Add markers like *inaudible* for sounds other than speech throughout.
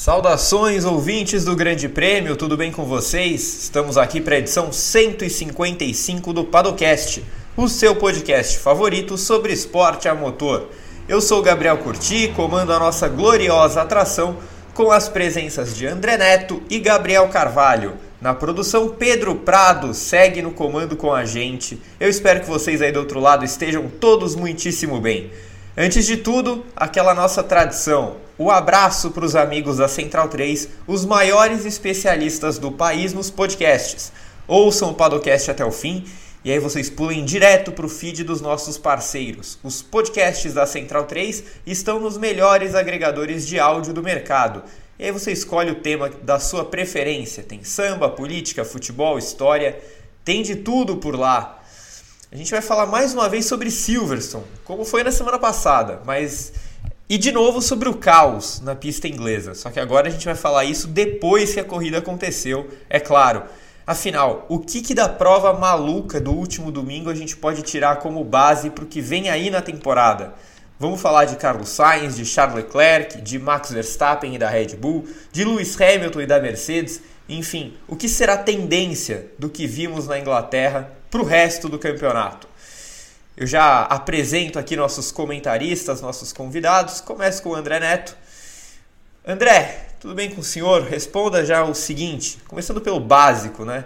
Saudações, ouvintes do Grande Prêmio, tudo bem com vocês? Estamos aqui para a edição 155 do Padocast, o seu podcast favorito sobre esporte a motor. Eu sou Gabriel Curti, comando a nossa gloriosa atração com as presenças de André Neto e Gabriel Carvalho. Na produção, Pedro Prado segue no comando com a gente. Eu espero que vocês aí do outro lado estejam todos muitíssimo bem. Antes de tudo, aquela nossa tradição. O abraço para os amigos da Central 3, os maiores especialistas do país nos podcasts. Ouçam o Padocast até o fim e aí vocês pulem direto para o feed dos nossos parceiros. Os podcasts da Central 3 estão nos melhores agregadores de áudio do mercado. E aí você escolhe o tema da sua preferência. Tem samba, política, futebol, história, tem de tudo por lá. A gente vai falar mais uma vez sobre Silverstone, como foi na semana passada, mas e de novo sobre o caos na pista inglesa. Só que agora a gente vai falar isso depois que a corrida aconteceu, é claro. Afinal, o que, que da prova maluca do último domingo a gente pode tirar como base para o que vem aí na temporada? Vamos falar de Carlos Sainz, de Charles Leclerc, de Max Verstappen e da Red Bull, de Lewis Hamilton e da Mercedes, enfim, o que será tendência do que vimos na Inglaterra para o resto do campeonato. Eu já apresento aqui nossos comentaristas, nossos convidados. Começo com o André Neto. André, tudo bem com o senhor? Responda já o seguinte, começando pelo básico, né?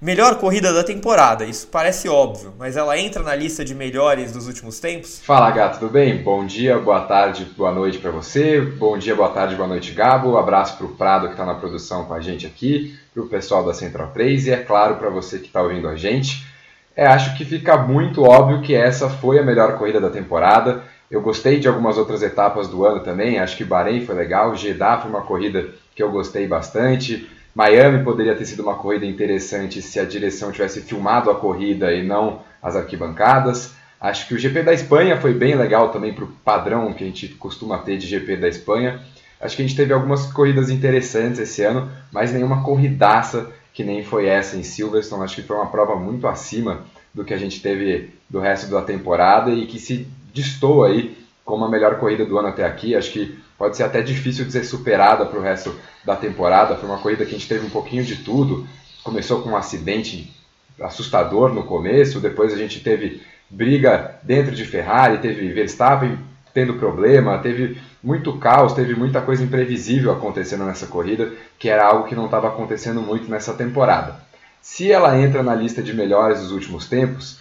Melhor corrida da temporada, isso parece óbvio, mas ela entra na lista de melhores dos últimos tempos? Fala, gato, tudo bem? Bom dia, boa tarde, boa noite para você. Bom dia, boa tarde, boa noite, Gabo. Abraço para o Prado que está na produção com a gente aqui, para o pessoal da Central 3 e, é claro, para você que está ouvindo a gente. É, acho que fica muito óbvio que essa foi a melhor corrida da temporada. Eu gostei de algumas outras etapas do ano também. Acho que Bahrein foi legal, Jeddah foi uma corrida que eu gostei bastante. Miami poderia ter sido uma corrida interessante se a direção tivesse filmado a corrida e não as arquibancadas. Acho que o GP da Espanha foi bem legal também para o padrão que a gente costuma ter de GP da Espanha. Acho que a gente teve algumas corridas interessantes esse ano, mas nenhuma corridaça que nem foi essa em Silverstone. Acho que foi uma prova muito acima do que a gente teve do resto da temporada e que se distou aí como a melhor corrida do ano até aqui. Acho que pode ser até difícil de ser superada para o resto da temporada. Foi uma corrida que a gente teve um pouquinho de tudo. Começou com um acidente assustador no começo, depois a gente teve briga dentro de Ferrari, teve Verstappen tendo problema, teve muito caos, teve muita coisa imprevisível acontecendo nessa corrida, que era algo que não estava acontecendo muito nessa temporada. Se ela entra na lista de melhores dos últimos tempos,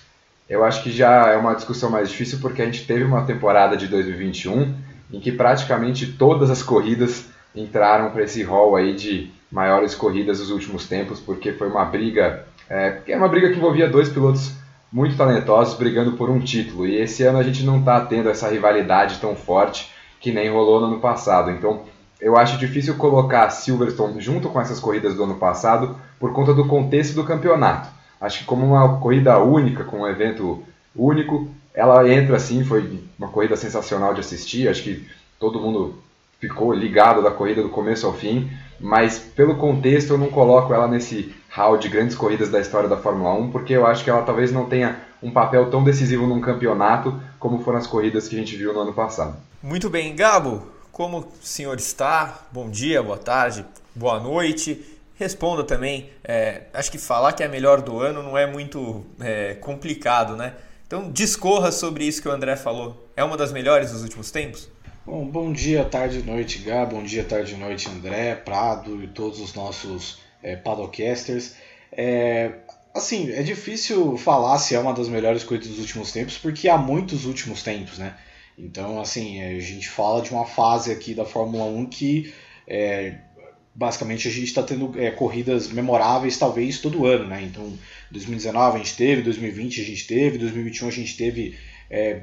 eu acho que já é uma discussão mais difícil porque a gente teve uma temporada de 2021 em que praticamente todas as corridas entraram para esse hall aí de maiores corridas dos últimos tempos, porque foi uma briga, é, é uma briga que envolvia dois pilotos muito talentosos brigando por um título. E esse ano a gente não está tendo essa rivalidade tão forte que nem rolou no ano passado. Então, eu acho difícil colocar Silverstone junto com essas corridas do ano passado por conta do contexto do campeonato. Acho que como uma corrida única, com um evento único, ela entra assim, foi uma corrida sensacional de assistir, acho que todo mundo ficou ligado da corrida do começo ao fim, mas pelo contexto eu não coloco ela nesse hall de grandes corridas da história da Fórmula 1, porque eu acho que ela talvez não tenha um papel tão decisivo num campeonato como foram as corridas que a gente viu no ano passado. Muito bem, Gabo, como o senhor está? Bom dia, boa tarde, boa noite. Responda também. É, acho que falar que é a melhor do ano não é muito é, complicado, né? Então discorra sobre isso que o André falou. É uma das melhores dos últimos tempos? Bom, bom dia, tarde e noite, Gabo. Bom dia, tarde e noite, André, Prado e todos os nossos é. É, assim, é difícil falar se é uma das melhores corridas dos últimos tempos, porque há muitos últimos tempos, né? Então, assim, a gente fala de uma fase aqui da Fórmula 1 que é, basicamente a gente está tendo é, corridas memoráveis talvez todo ano, né? Então, 2019 a gente teve, 2020 a gente teve, 2021 a gente teve é,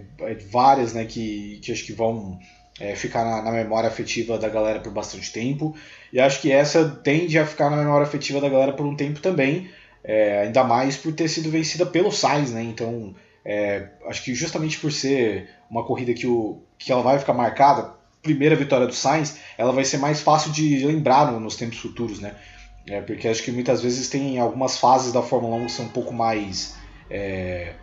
várias, né? Que, que acho que vão é, ficar na, na, memória afetiva da galera por bastante tempo. E acho que essa tende a ficar na memória afetiva da galera por um tempo também, é, ainda mais por ter sido vencida pelo Sainz, né? Então, é, acho que justamente por ser uma corrida que, o, que ela vai ficar marcada, primeira vitória do Sainz, ela vai ser mais fácil de lembrar no, nos tempos futuros, né? É, porque acho que muitas vezes tem algumas fases da Fórmula 1 que são um pouco mais. É,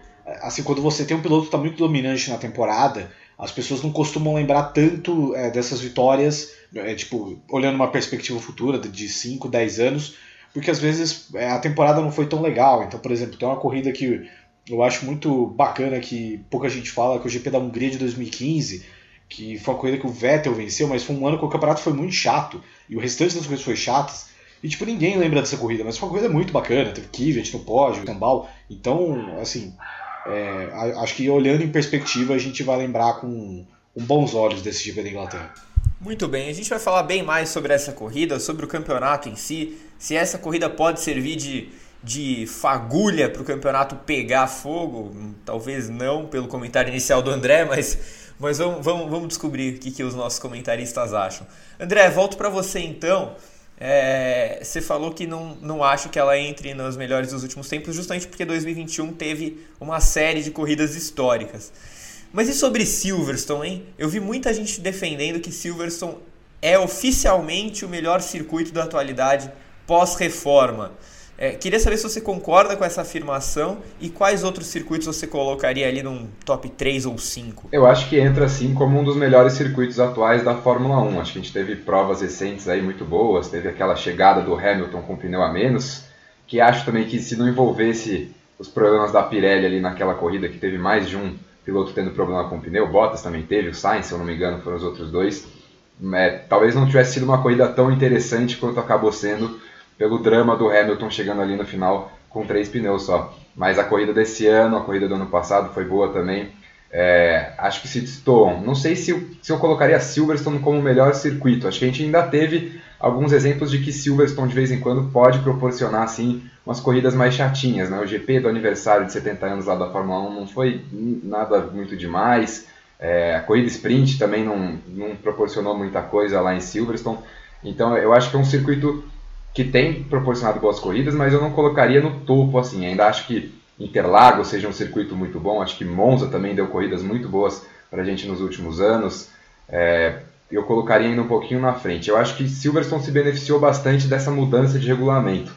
assim, quando você tem um piloto que está muito dominante na temporada, as pessoas não costumam lembrar tanto é, dessas vitórias, é, tipo, olhando uma perspectiva futura de 5, 10 anos, porque às vezes é, a temporada não foi tão legal. Então, por exemplo, tem uma corrida que eu acho muito bacana que pouca gente fala, que é o GP da Hungria de 2015, que foi uma corrida que o Vettel venceu, mas foi um ano que o campeonato foi muito chato, e o restante das coisas foi chatas, e tipo, ninguém lembra dessa corrida, mas foi uma corrida muito bacana, teve Kvyat no pódio, Tambal, então, assim, é, acho que olhando em perspectiva a gente vai lembrar com, com bons olhos desse GP da Inglaterra. Muito bem, a gente vai falar bem mais sobre essa corrida, sobre o campeonato em si, se essa corrida pode servir de, de fagulha para o campeonato pegar fogo, talvez não pelo comentário inicial do André, mas, mas vamos, vamos, vamos descobrir o que, que os nossos comentaristas acham. André, volto para você então. É, você falou que não, não acha que ela entre nos melhores dos últimos tempos, justamente porque 2021 teve uma série de corridas históricas. Mas e sobre Silverstone, hein? Eu vi muita gente defendendo que Silverstone é oficialmente o melhor circuito da atualidade pós-reforma. É, queria saber se você concorda com essa afirmação e quais outros circuitos você colocaria ali num top 3 ou 5? Eu acho que entra assim como um dos melhores circuitos atuais da Fórmula 1. Acho que a gente teve provas recentes aí muito boas, teve aquela chegada do Hamilton com pneu a menos, que acho também que se não envolvesse os problemas da Pirelli ali naquela corrida, que teve mais de um piloto tendo problema com o pneu, Bottas também teve, o Sainz, se eu não me engano, foram os outros dois. É, talvez não tivesse sido uma corrida tão interessante quanto acabou sendo pelo drama do Hamilton chegando ali no final com três pneus só. Mas a corrida desse ano, a corrida do ano passado foi boa também. É, acho que se destoam. Não sei se, se eu colocaria Silverstone como o melhor circuito. Acho que a gente ainda teve alguns exemplos de que Silverstone de vez em quando pode proporcionar assim umas corridas mais chatinhas. Né? O GP do aniversário de 70 anos lá da Fórmula 1 não foi nada muito demais. É, a corrida sprint também não, não proporcionou muita coisa lá em Silverstone. Então eu acho que é um circuito que tem proporcionado boas corridas, mas eu não colocaria no topo assim. Ainda acho que Interlagos seja um circuito muito bom, acho que Monza também deu corridas muito boas para a gente nos últimos anos. É, eu colocaria ainda um pouquinho na frente. Eu acho que Silverstone se beneficiou bastante dessa mudança de regulamento.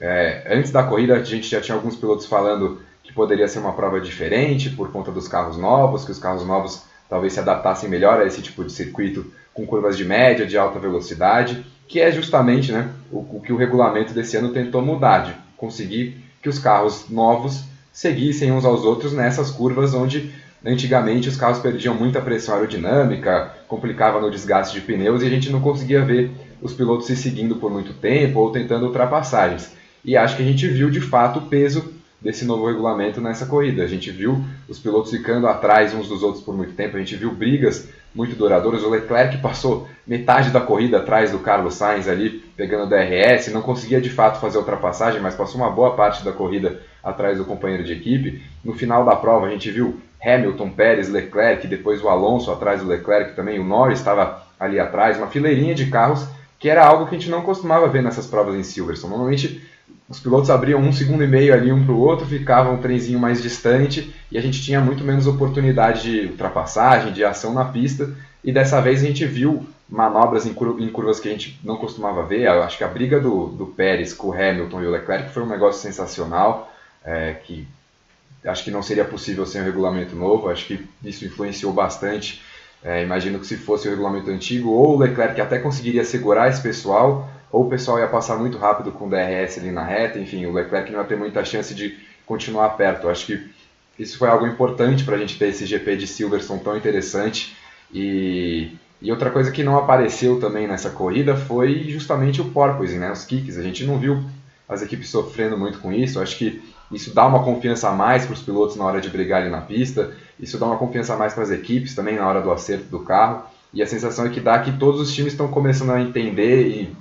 É, antes da corrida, a gente já tinha alguns pilotos falando que poderia ser uma prova diferente por conta dos carros novos, que os carros novos talvez se adaptassem melhor a esse tipo de circuito com curvas de média, de alta velocidade que é justamente né, o, o, que o regulamento desse ano tentou mudar, de conseguir que os carros novos seguissem uns aos outros nessas curvas onde antigamente os carros perdiam muita pressão aerodinâmica, complicava no desgaste de pneus e a gente não conseguia ver os pilotos se seguindo por muito tempo ou tentando ultrapassagens. E acho que a gente viu de fato o peso desse novo regulamento nessa corrida. A gente viu os pilotos ficando atrás uns dos outros por muito tempo, a gente viu brigas muito duradouras. O Leclerc passou metade da corrida atrás do Carlos Sainz ali, pegando DRS, não conseguia de fato fazer a ultrapassagem, mas passou uma boa parte da corrida atrás do companheiro de equipe. No final da prova a gente viu Hamilton, Pérez, Leclerc, depois o Alonso atrás do Leclerc também, o Norris estava ali atrás, uma fileirinha de carros que era algo que a gente não costumava ver nessas provas em Silverstone. Normalmente os pilotos abriam um segundo e meio ali um para o outro, ficava um trenzinho mais distante e a gente tinha muito menos oportunidade de ultrapassagem, de ação na pista. E dessa vez a gente viu manobras em, curvas que a gente não costumava ver. Eu acho que a briga do, do Pérez com o Hamilton e o Leclerc foi um negócio sensacional, é, que acho que não seria possível sem o regulamento novo. Acho que isso influenciou bastante. É, imagino que se fosse o regulamento antigo, ou o Leclerc até conseguiria segurar esse pessoal, ou o pessoal ia passar muito rápido com o DRS ali na reta, enfim, o Leclerc não ia ter muita chance de continuar perto. Acho que isso foi algo importante para a gente ter esse GP de Silverstone tão interessante. E, e outra coisa que não apareceu também nessa corrida foi justamente o porpoising, né, os kicks. A gente não viu as equipes sofrendo muito com isso. Acho que isso dá uma confiança a mais para os pilotos na hora de brigar ali na pista. Isso dá uma confiança a mais para as equipes também na hora do acerto do carro. E a sensação é que dá que todos os times estão começando a entender e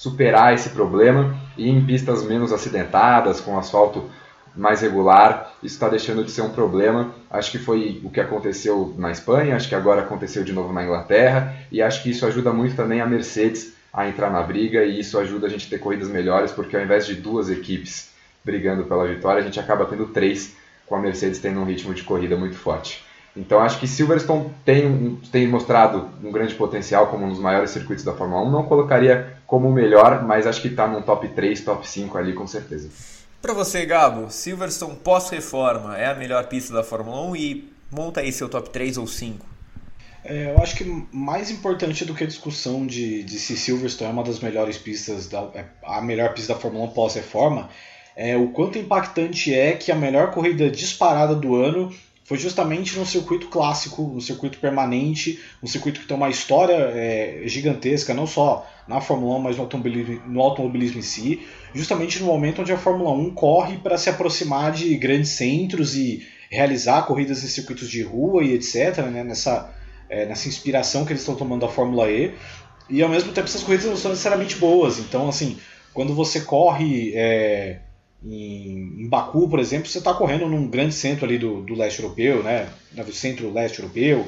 superar esse problema e em pistas menos acidentadas, com asfalto mais regular, isso está deixando de ser um problema. Acho que foi o que aconteceu na Espanha, acho que agora aconteceu de novo na Inglaterra, e acho que isso ajuda muito também a Mercedes a entrar na briga, e isso ajuda a gente a ter corridas melhores, porque ao invés de duas equipes brigando pela vitória, a gente acaba tendo três, com a Mercedes tendo um ritmo de corrida muito forte. Então acho que Silverstone tem, tem mostrado um grande potencial como um dos maiores circuitos da Fórmula 1. Não colocaria como o melhor, mas acho que está num top 3, top 5 ali com certeza. Para você, Gabo, Silverstone pós-reforma é a melhor pista da Fórmula 1 e monta aí seu top 3 ou 5. É, eu acho que mais importante do que a discussão de, de se Silverstone é uma das melhores pistas, da, é a melhor pista da Fórmula 1 pós-reforma, é o quanto impactante é que a melhor corrida disparada do ano foi justamente no circuito clássico, no circuito permanente, um circuito que tem uma história é, gigantesca, não só na Fórmula 1, mas no automobilismo, no automobilismo em si, justamente no momento onde a Fórmula 1 corre para se aproximar de grandes centros e realizar corridas em circuitos de rua e etc., né, nessa, é, nessa inspiração que eles estão tomando da Fórmula E. E ao mesmo tempo essas corridas não são necessariamente boas. Então, assim, quando você corre é, em, Baku, por exemplo, você está correndo num grande centro ali do, do leste europeu, né? No centro-leste europeu,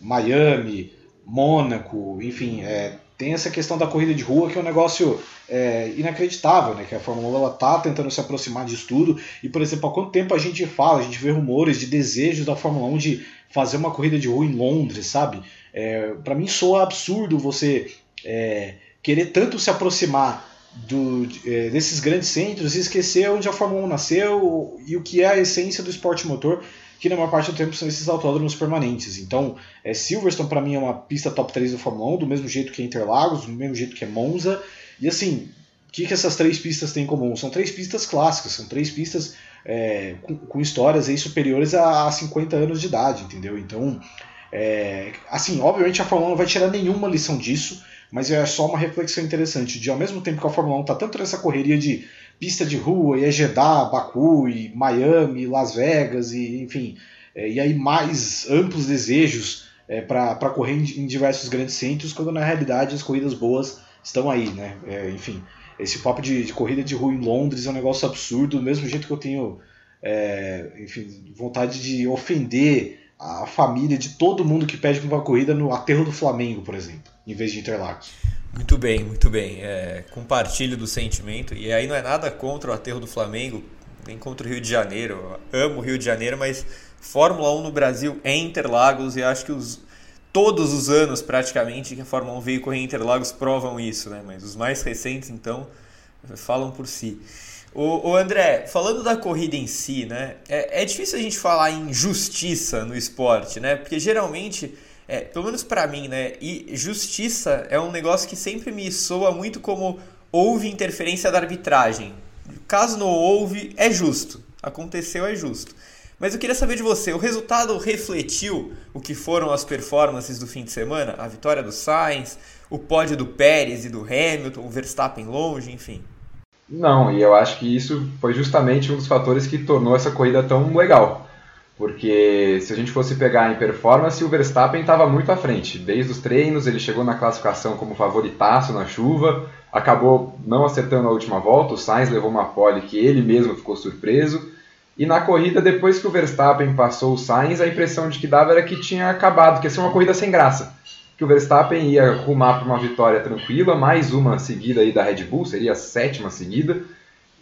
Miami, Mônaco, enfim, é, tem essa questão da corrida de rua que é um negócio é, inacreditável, né? Que a Fórmula 1 está tentando se aproximar disso tudo. E, por exemplo, há quanto tempo a gente fala, a gente vê rumores de desejos da Fórmula 1 de fazer uma corrida de rua em Londres, sabe? É, para mim soa absurdo você é, querer tanto se aproximar do, é, desses grandes centros e esquecer onde a Fórmula 1 nasceu e o que é a essência do esporte motor, que na maior parte do tempo são esses autódromos permanentes. Então, é, Silverstone para mim é uma pista top 3 da Fórmula 1, do mesmo jeito que é Interlagos, do mesmo jeito que é Monza. E assim, o que, que essas três pistas têm em comum? São três pistas clássicas, são três pistas é, com, com, histórias aí superiores a, a 50 anos de idade, entendeu? Então, é, assim, obviamente a Fórmula 1 não vai tirar nenhuma lição disso, mas é só uma reflexão interessante de ao mesmo tempo que a Fórmula 1 está tanto nessa correria de pista de rua, e é Jeddah, Baku, e Miami, Las Vegas, e enfim, é, e aí mais amplos desejos é, para correr em, em, diversos grandes centros, quando na realidade as corridas boas estão aí, né? É, enfim, esse papo de, de, corrida de rua em Londres é um negócio absurdo, do mesmo jeito que eu tenho, é, enfim, vontade de ofender a família de todo mundo que pede uma corrida no aterro do Flamengo, por exemplo, em vez de Interlagos. Muito bem, muito bem. É, compartilho do sentimento. E aí não é nada contra o aterro do Flamengo, nem contra o Rio de Janeiro. Eu amo o Rio de Janeiro, mas Fórmula 1 no Brasil é Interlagos e acho que os, todos os anos praticamente que a Fórmula 1 veio correr em Interlagos provam isso, né? Mas os mais recentes, então, falam por si. O, o André, falando da corrida em si, né? É, é difícil a gente falar em justiça no esporte, né? Porque geralmente é, pelo menos para mim, né? E justiça é um negócio que sempre me soa muito como houve interferência da arbitragem. Caso não houve, é justo. Aconteceu, é justo. Mas eu queria saber de você, o resultado refletiu o que foram as performances do fim de semana? A vitória do Sainz, o pódio do Pérez e do Hamilton, o Verstappen longe, enfim. Não, e eu acho que isso foi justamente um dos fatores que tornou essa corrida tão legal. Porque se a gente fosse pegar em performance, o Verstappen estava muito à frente. Desde os treinos, ele chegou na classificação como favoritaço na chuva, acabou não acertando a última volta, o Sainz levou uma pole que ele mesmo ficou surpreso. E na corrida, depois que o Verstappen passou o Sainz, a impressão de que dava era que tinha acabado, que ia ser uma corrida sem graça. Que o Verstappen ia rumar para uma vitória tranquila, mais uma seguida aí da Red Bull, seria a sétima seguida.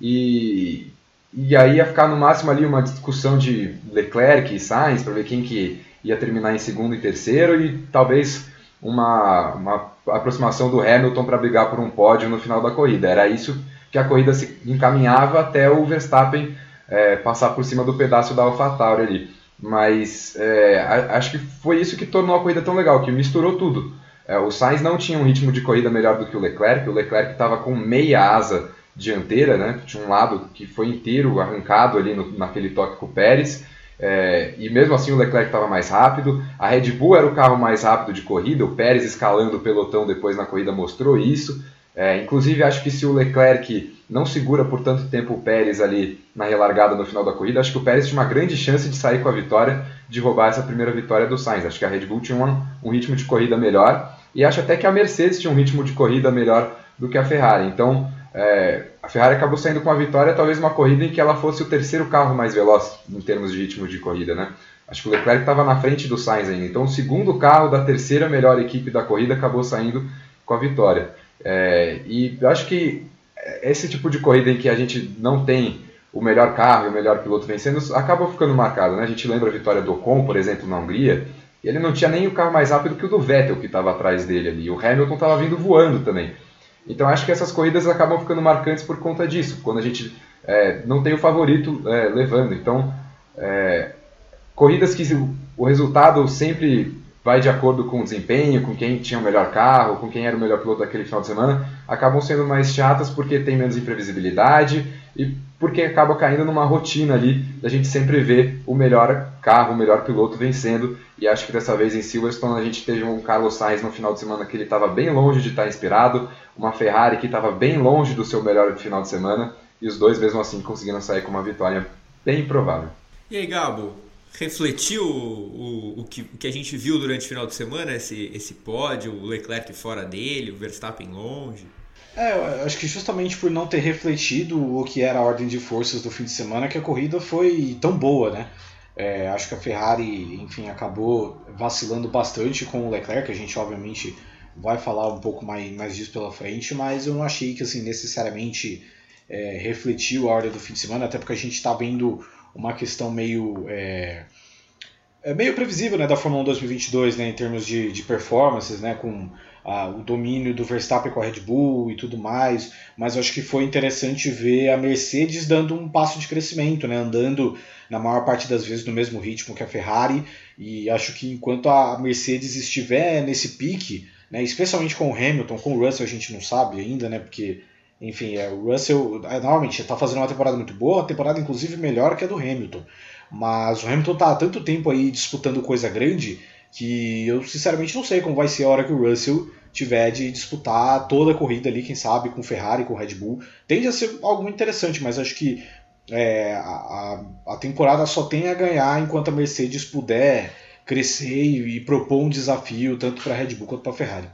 E, e aí ia ficar no máximo ali uma discussão de Leclerc e Sainz para ver quem que ia terminar em segundo e terceiro e talvez uma, uma aproximação do Hamilton para brigar por um pódio no final da corrida. Era isso que a corrida se encaminhava até o Verstappen é, passar por cima do pedaço da AlphaTauri ali. Mas é, acho que foi isso que tornou a corrida tão legal, que misturou tudo. É, o Sainz não tinha um ritmo de corrida melhor do que o Leclerc, o Leclerc estava com meia asa dianteira, né? Tinha um lado que foi inteiro arrancado ali no, naquele toque com o Pérez. É, e mesmo assim o Leclerc estava mais rápido. A Red Bull era o carro mais rápido de corrida. O Pérez escalando o pelotão depois na corrida mostrou isso. É, inclusive acho que se o Leclerc não segura por tanto tempo o Pérez ali na relargada no final da corrida, acho que o Pérez tinha uma grande chance de sair com a vitória, de roubar essa primeira vitória do Sainz. Acho que a Red Bull tinha um, um ritmo de corrida melhor e acho até que a Mercedes tinha um ritmo de corrida melhor do que a Ferrari. Então é, a Ferrari acabou saindo com a vitória, talvez uma corrida em que ela fosse o terceiro carro mais veloz em termos de ritmo de corrida, né? Acho que o Leclerc estava na frente do Sainz ainda. Então, o segundo carro da terceira melhor equipe da corrida acabou saindo com a vitória. É, e eu acho que esse tipo de corrida em que a gente não tem o melhor carro e o melhor piloto vencendo acaba ficando marcado, né? A gente lembra a vitória do Ocon, por exemplo, na Hungria. E ele não tinha nem o carro mais rápido que o do Vettel que estava atrás dele ali. O Hamilton estava vindo voando também. Então acho que essas corridas acabam ficando marcantes por conta disso, quando a gente é, não tem o favorito é, levando. Então, é, corridas que o resultado sempre vai de acordo com o desempenho, com quem tinha o melhor carro, com quem era o melhor piloto daquele final de semana, acabam sendo mais chatas porque tem menos imprevisibilidade e porque acaba caindo numa rotina ali da gente sempre ver o melhor carro, o melhor piloto vencendo. E acho que dessa vez em Silverstone a gente teve um Carlos Sainz no final de semana que ele estava bem longe de estar inspirado, uma Ferrari que estava bem longe do seu melhor final de semana, e os dois mesmo assim conseguiram sair com uma vitória bem improvável. E aí, Gabo, refletiu o, o, que, o que a gente viu durante o final de semana, esse, esse pódio, o Leclerc fora dele, o Verstappen longe? É, eu acho que justamente por não ter refletido o que era a ordem de forças do fim de semana, que a corrida foi tão boa, né? É, acho que a Ferrari, enfim, acabou vacilando bastante com o Leclerc, a gente obviamente vai falar um pouco mais, mais disso pela frente, mas eu não achei que assim necessariamente é, refletiu a ordem do fim de semana, até porque a gente está vendo uma questão meio é, é meio previsível né, da Fórmula 1 2022 né, em termos de, de performances, né, com ah, o domínio do Verstappen com a Red Bull e tudo mais, mas eu acho que foi interessante ver a Mercedes dando um passo de crescimento, né, andando na maior parte das vezes no mesmo ritmo que a Ferrari, e acho que enquanto a Mercedes estiver nesse pique, né, especialmente com o Hamilton, com o Russell a gente não sabe ainda, né, porque enfim, é, o Russell é, normalmente está fazendo uma temporada muito boa, uma temporada inclusive melhor que a do Hamilton. Mas o Hamilton está há tanto tempo aí disputando coisa grande que eu sinceramente não sei como vai ser a hora que o Russell tiver de disputar toda a corrida ali, quem sabe, com Ferrari, com Red Bull. Tende a ser algo muito interessante, mas acho que é, a, a temporada só tem a ganhar enquanto a Mercedes puder crescer e, e propor um desafio tanto para a Red Bull quanto para a Ferrari.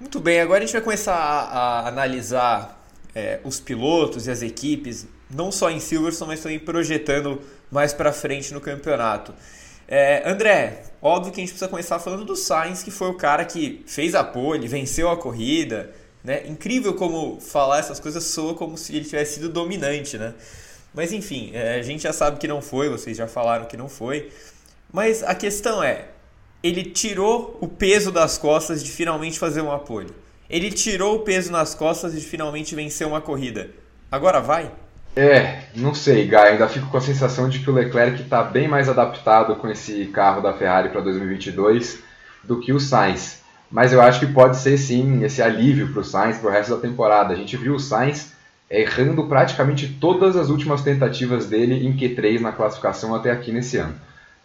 Muito bem, agora a gente vai começar a, a analisar é, os pilotos e as equipes, não só em Silverstone, mas também projetando mais para frente no campeonato. É, André, óbvio que a gente precisa começar falando do Sainz, que foi o cara que fez a pole, venceu a corrida. Né? Incrível como falar essas coisas soa como se ele tivesse sido dominante, né? Mas enfim, é, a gente já sabe que não foi, vocês já falaram que não foi. Mas a questão é, ele tirou o peso das costas de finalmente fazer uma pole. Ele tirou o peso nas costas de finalmente vencer uma corrida. Agora vai? É, não sei, Guy. Ainda fico com a sensação de que o Leclerc está bem mais adaptado com esse carro da Ferrari para 2022 do que o Sainz. Mas eu acho que pode ser sim esse alívio para o Sainz para o resto da temporada. A gente viu o Sainz errando praticamente todas as últimas tentativas dele em Q3 na classificação até aqui nesse ano.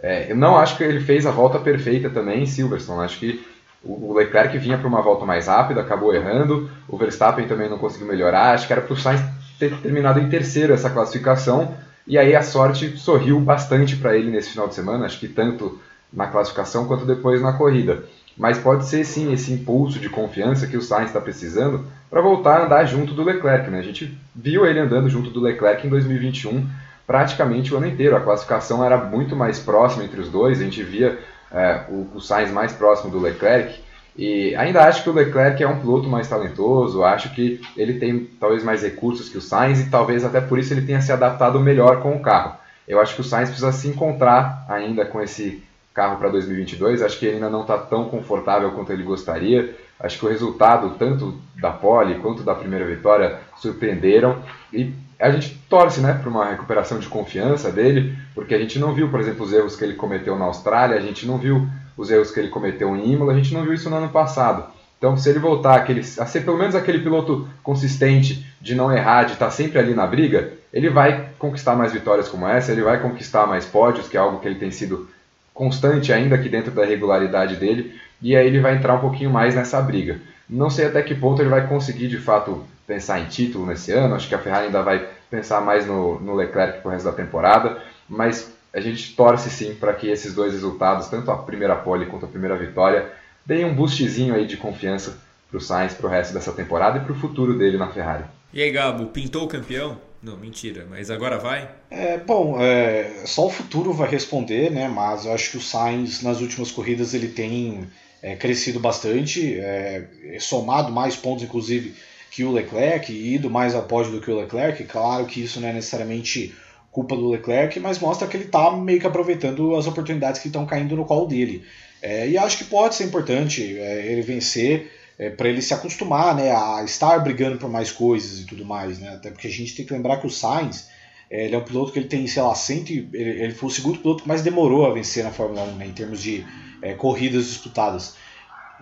É, eu não acho que ele fez a volta perfeita também em Silverstone. Acho que o Leclerc vinha para uma volta mais rápida, acabou errando. O Verstappen também não conseguiu melhorar. Acho que era para o Sainz ter terminado em terceiro essa classificação. E aí a sorte sorriu bastante para ele nesse final de semana, acho que tanto na classificação quanto depois na corrida. Mas pode ser sim esse impulso de confiança que o Sainz está precisando para voltar a andar junto do Leclerc. Né? A gente viu ele andando junto do Leclerc em 2021 praticamente o ano inteiro. A classificação era muito mais próxima entre os dois, a gente via é, o, o Sainz mais próximo do Leclerc. E ainda acho que o Leclerc é um piloto mais talentoso, acho que ele tem talvez mais recursos que o Sainz e talvez até por isso ele tenha se adaptado melhor com o carro. Eu acho que o Sainz precisa se encontrar ainda com esse carro para 2022, acho que ele ainda não está tão confortável quanto ele gostaria. Acho que o resultado, tanto da pole quanto da primeira vitória, surpreenderam e a gente torce né, para uma recuperação de confiança dele, porque a gente não viu, por exemplo, os erros que ele cometeu na Austrália, a gente não viu os erros que ele cometeu em Imola, a gente não viu isso no ano passado. Então, se ele voltar aquele, a ser pelo menos aquele piloto consistente, de não errar, de estar sempre ali na briga, ele vai conquistar mais vitórias como essa, ele vai conquistar mais pódios, que é algo que ele tem sido constante ainda aqui dentro da regularidade dele, e aí ele vai entrar um pouquinho mais nessa briga. Não sei até que ponto ele vai conseguir de fato pensar em título nesse ano, acho que a Ferrari ainda vai pensar mais no, no Leclerc pro resto da temporada, mas a gente torce sim para que esses dois resultados, tanto a primeira pole quanto a primeira vitória, deem um boostzinho aí de confiança para o Sainz para o resto dessa temporada e para o futuro dele na Ferrari. E aí, Gabo, pintou o campeão? Não, mentira, mas agora vai? É, bom, é, só o futuro vai responder, né? Mas eu acho que o Sainz nas últimas corridas ele tem é, crescido bastante, é, somado mais pontos, inclusive, que o Leclerc, e ido mais a pódio do que o Leclerc. Claro que isso não é necessariamente culpa do Leclerc, mas mostra que ele está meio que aproveitando as oportunidades que estão caindo no colo dele. É, e acho que pode ser importante é, ele vencer é, para ele se acostumar né, a estar brigando por mais coisas e tudo mais. Né? Até porque a gente tem que lembrar que o Sainz ele é um piloto que ele tem, sei lá, cento, ele, ele foi o segundo piloto que mais demorou a vencer na Fórmula 1, né, em termos de é, corridas disputadas.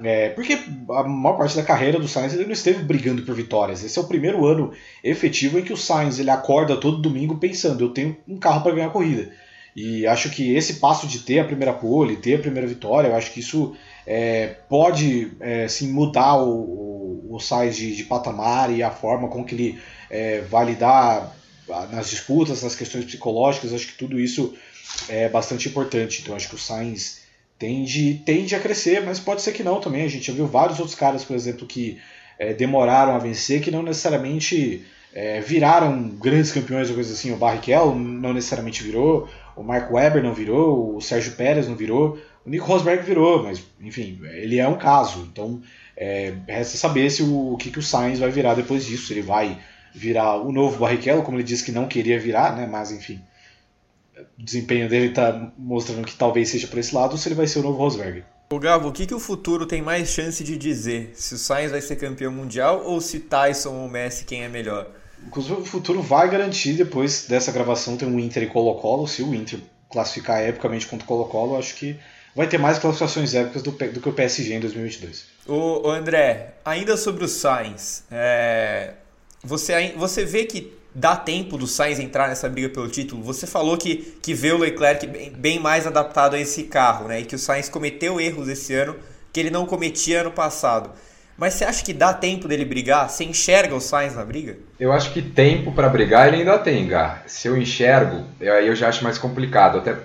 É, porque a maior parte da carreira do Sainz ele não esteve brigando por vitórias. Esse é o primeiro ano efetivo em que o Sainz ele acorda todo domingo pensando: eu tenho um carro para ganhar a corrida. E acho que esse passo de ter a primeira pole, ter a primeira vitória, eu acho que isso é, pode é, sim, mudar o, o, o Sainz de, de, patamar e a forma com que ele é, vai lidar nas disputas, nas questões psicológicas. Acho que tudo isso é bastante importante. Então acho que o Sainz tende, tende a crescer, mas pode ser que não também. A gente já viu vários outros caras, por exemplo, que é, demoraram a vencer, que não necessariamente é, viraram grandes campeões ou coisa assim. O Barrichello não necessariamente virou, o Mark Webber não virou, o Sérgio Pérez não virou, o Nico Rosberg virou, mas enfim, ele é um caso. Então é, resta saber se o, o que, que o Sainz vai virar depois disso. Ele vai virar o novo Barrichello, como ele disse que não queria virar, né? Mas enfim o desempenho dele está mostrando que talvez seja para esse lado, ou se ele vai ser o novo Rosberg. O Gabo, o que, que o futuro tem mais chance de dizer? Se o Sainz vai ser campeão mundial ou se Tyson ou Messi quem é melhor? O futuro vai garantir depois dessa gravação ter um Inter e Colo-Colo. Se o Inter classificar epicamente contra o Colo-Colo, acho que vai ter mais classificações épicas do, do que o PSG em 2022. O, o André, ainda sobre o Sainz, é, você, você vê que dá tempo do Sainz entrar nessa briga pelo título? Você falou que, que vê o Leclerc bem, bem mais adaptado a esse carro, né? E que o Sainz cometeu erros esse ano que ele não cometia ano passado. Mas você acha que dá tempo dele brigar? Você enxerga o Sainz na briga? Eu acho que tempo para brigar ele ainda tem, Gar. Se eu enxergo, aí eu já acho mais complicado. Até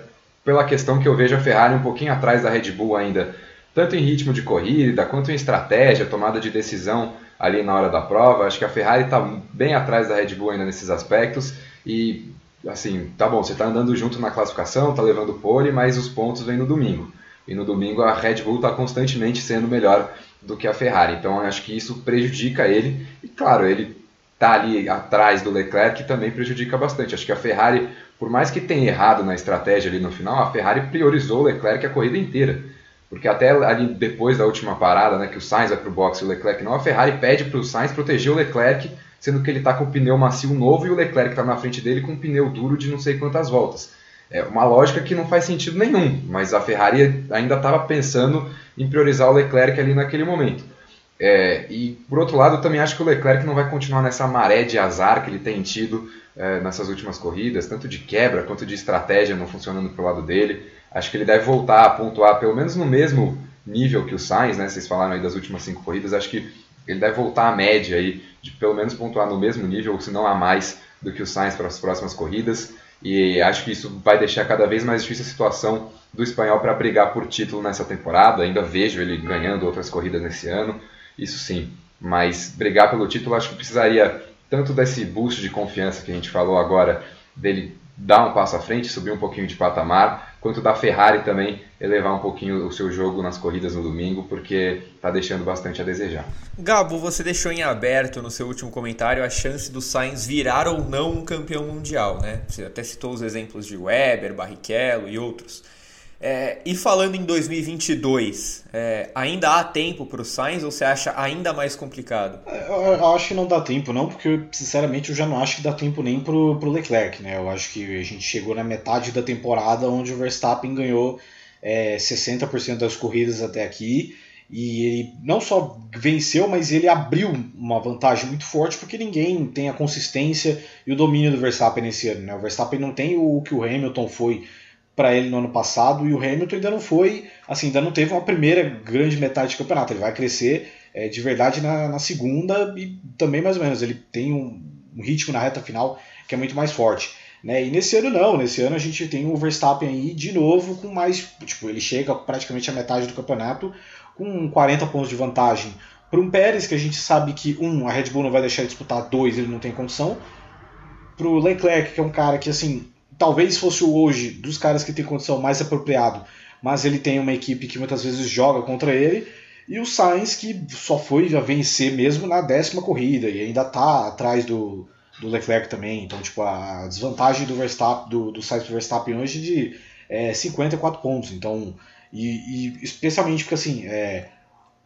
pela questão que eu vejo a Ferrari um pouquinho atrás da Red Bull ainda, tanto em ritmo de corrida, quanto em estratégia, tomada de decisão ali na hora da prova. Acho que a Ferrari está bem atrás da Red Bull ainda nesses aspectos e assim, tá bom, você está andando junto na classificação, está levando pole, mas os pontos vêm no domingo. E no domingo a Red Bull está constantemente sendo melhor do que a Ferrari. Então acho que isso prejudica ele. E claro, ele tá ali atrás do Leclerc que também prejudica bastante. Acho que a Ferrari, por mais que tenha errado na estratégia ali no final, a Ferrari priorizou o Leclerc a corrida inteira. Porque até ali depois da última parada, né, que o Sainz vai para o boxe e o Leclerc não, a Ferrari pede para o Sainz proteger o Leclerc, sendo que ele está com o pneu macio novo e o Leclerc está na frente dele com um pneu duro de não sei quantas voltas. É uma lógica que não faz sentido nenhum, mas a Ferrari ainda estava pensando em priorizar o Leclerc ali naquele momento. É, e por outro lado, eu também acho que o Leclerc não vai continuar nessa maré de azar que ele tem tido é, nessas últimas corridas, tanto de quebra quanto de estratégia não funcionando para o lado dele. Acho que ele deve voltar a pontuar pelo menos no mesmo nível que o Sainz, né? Vocês falaram aí das últimas cinco corridas, acho que ele deve voltar à média aí, de pelo menos pontuar no mesmo nível, se não a mais do que o Sainz para as próximas corridas. E acho que isso vai deixar cada vez mais difícil a situação do espanhol para brigar por título nessa temporada. Ainda vejo ele ganhando outras corridas nesse ano, isso sim. Mas brigar pelo título acho que precisaria tanto desse boost de confiança que a gente falou agora, dele dar um passo à frente, subir um pouquinho de patamar, quanto da Ferrari também elevar um pouquinho o seu jogo nas corridas no domingo, porque está deixando bastante a desejar. Gabo, você deixou em aberto no seu último comentário a chance do Sainz virar ou não um campeão mundial, né? Você até citou os exemplos de Weber, Barrichello e outros. É, e falando em 2022, é, ainda há tempo para o Sainz ou você acha ainda mais complicado? É, eu, acho que não dá tempo, não, porque sinceramente eu já não acho que dá tempo nem para o Leclerc. Né? Eu acho que a gente chegou na metade da temporada onde o Verstappen ganhou é, 60% das corridas até aqui. E ele não só venceu, mas ele abriu uma vantagem muito forte porque ninguém tem a consistência e o domínio do Verstappen nesse ano. Né? O Verstappen não tem o que o Hamilton foi para ele no ano passado e o Hamilton ainda não foi, assim, ainda não teve uma primeira grande metade de campeonato. Ele vai crescer é, de verdade na, na, segunda e também mais ou menos. Ele tem um, um, ritmo na reta final que é muito mais forte. Né? E nesse ano não, nesse ano a gente tem o Verstappen aí de novo com mais, tipo, ele chega praticamente à metade do campeonato com 40 pontos de vantagem para um Pérez que a gente sabe que um a Red Bull não vai deixar ele disputar, dois ele não tem condição. Para o Leclerc que é um cara que assim talvez fosse o hoje dos caras que tem condição mais apropriado, mas ele tem uma equipe que muitas vezes joga contra ele, e o Sainz que só foi vencer mesmo na décima corrida e ainda está atrás do, do Leclerc também. Então, tipo, a desvantagem do Verstappen, do, do Sainz para Verstappen hoje de é, 54 pontos. Então, e, e, especialmente porque assim, é,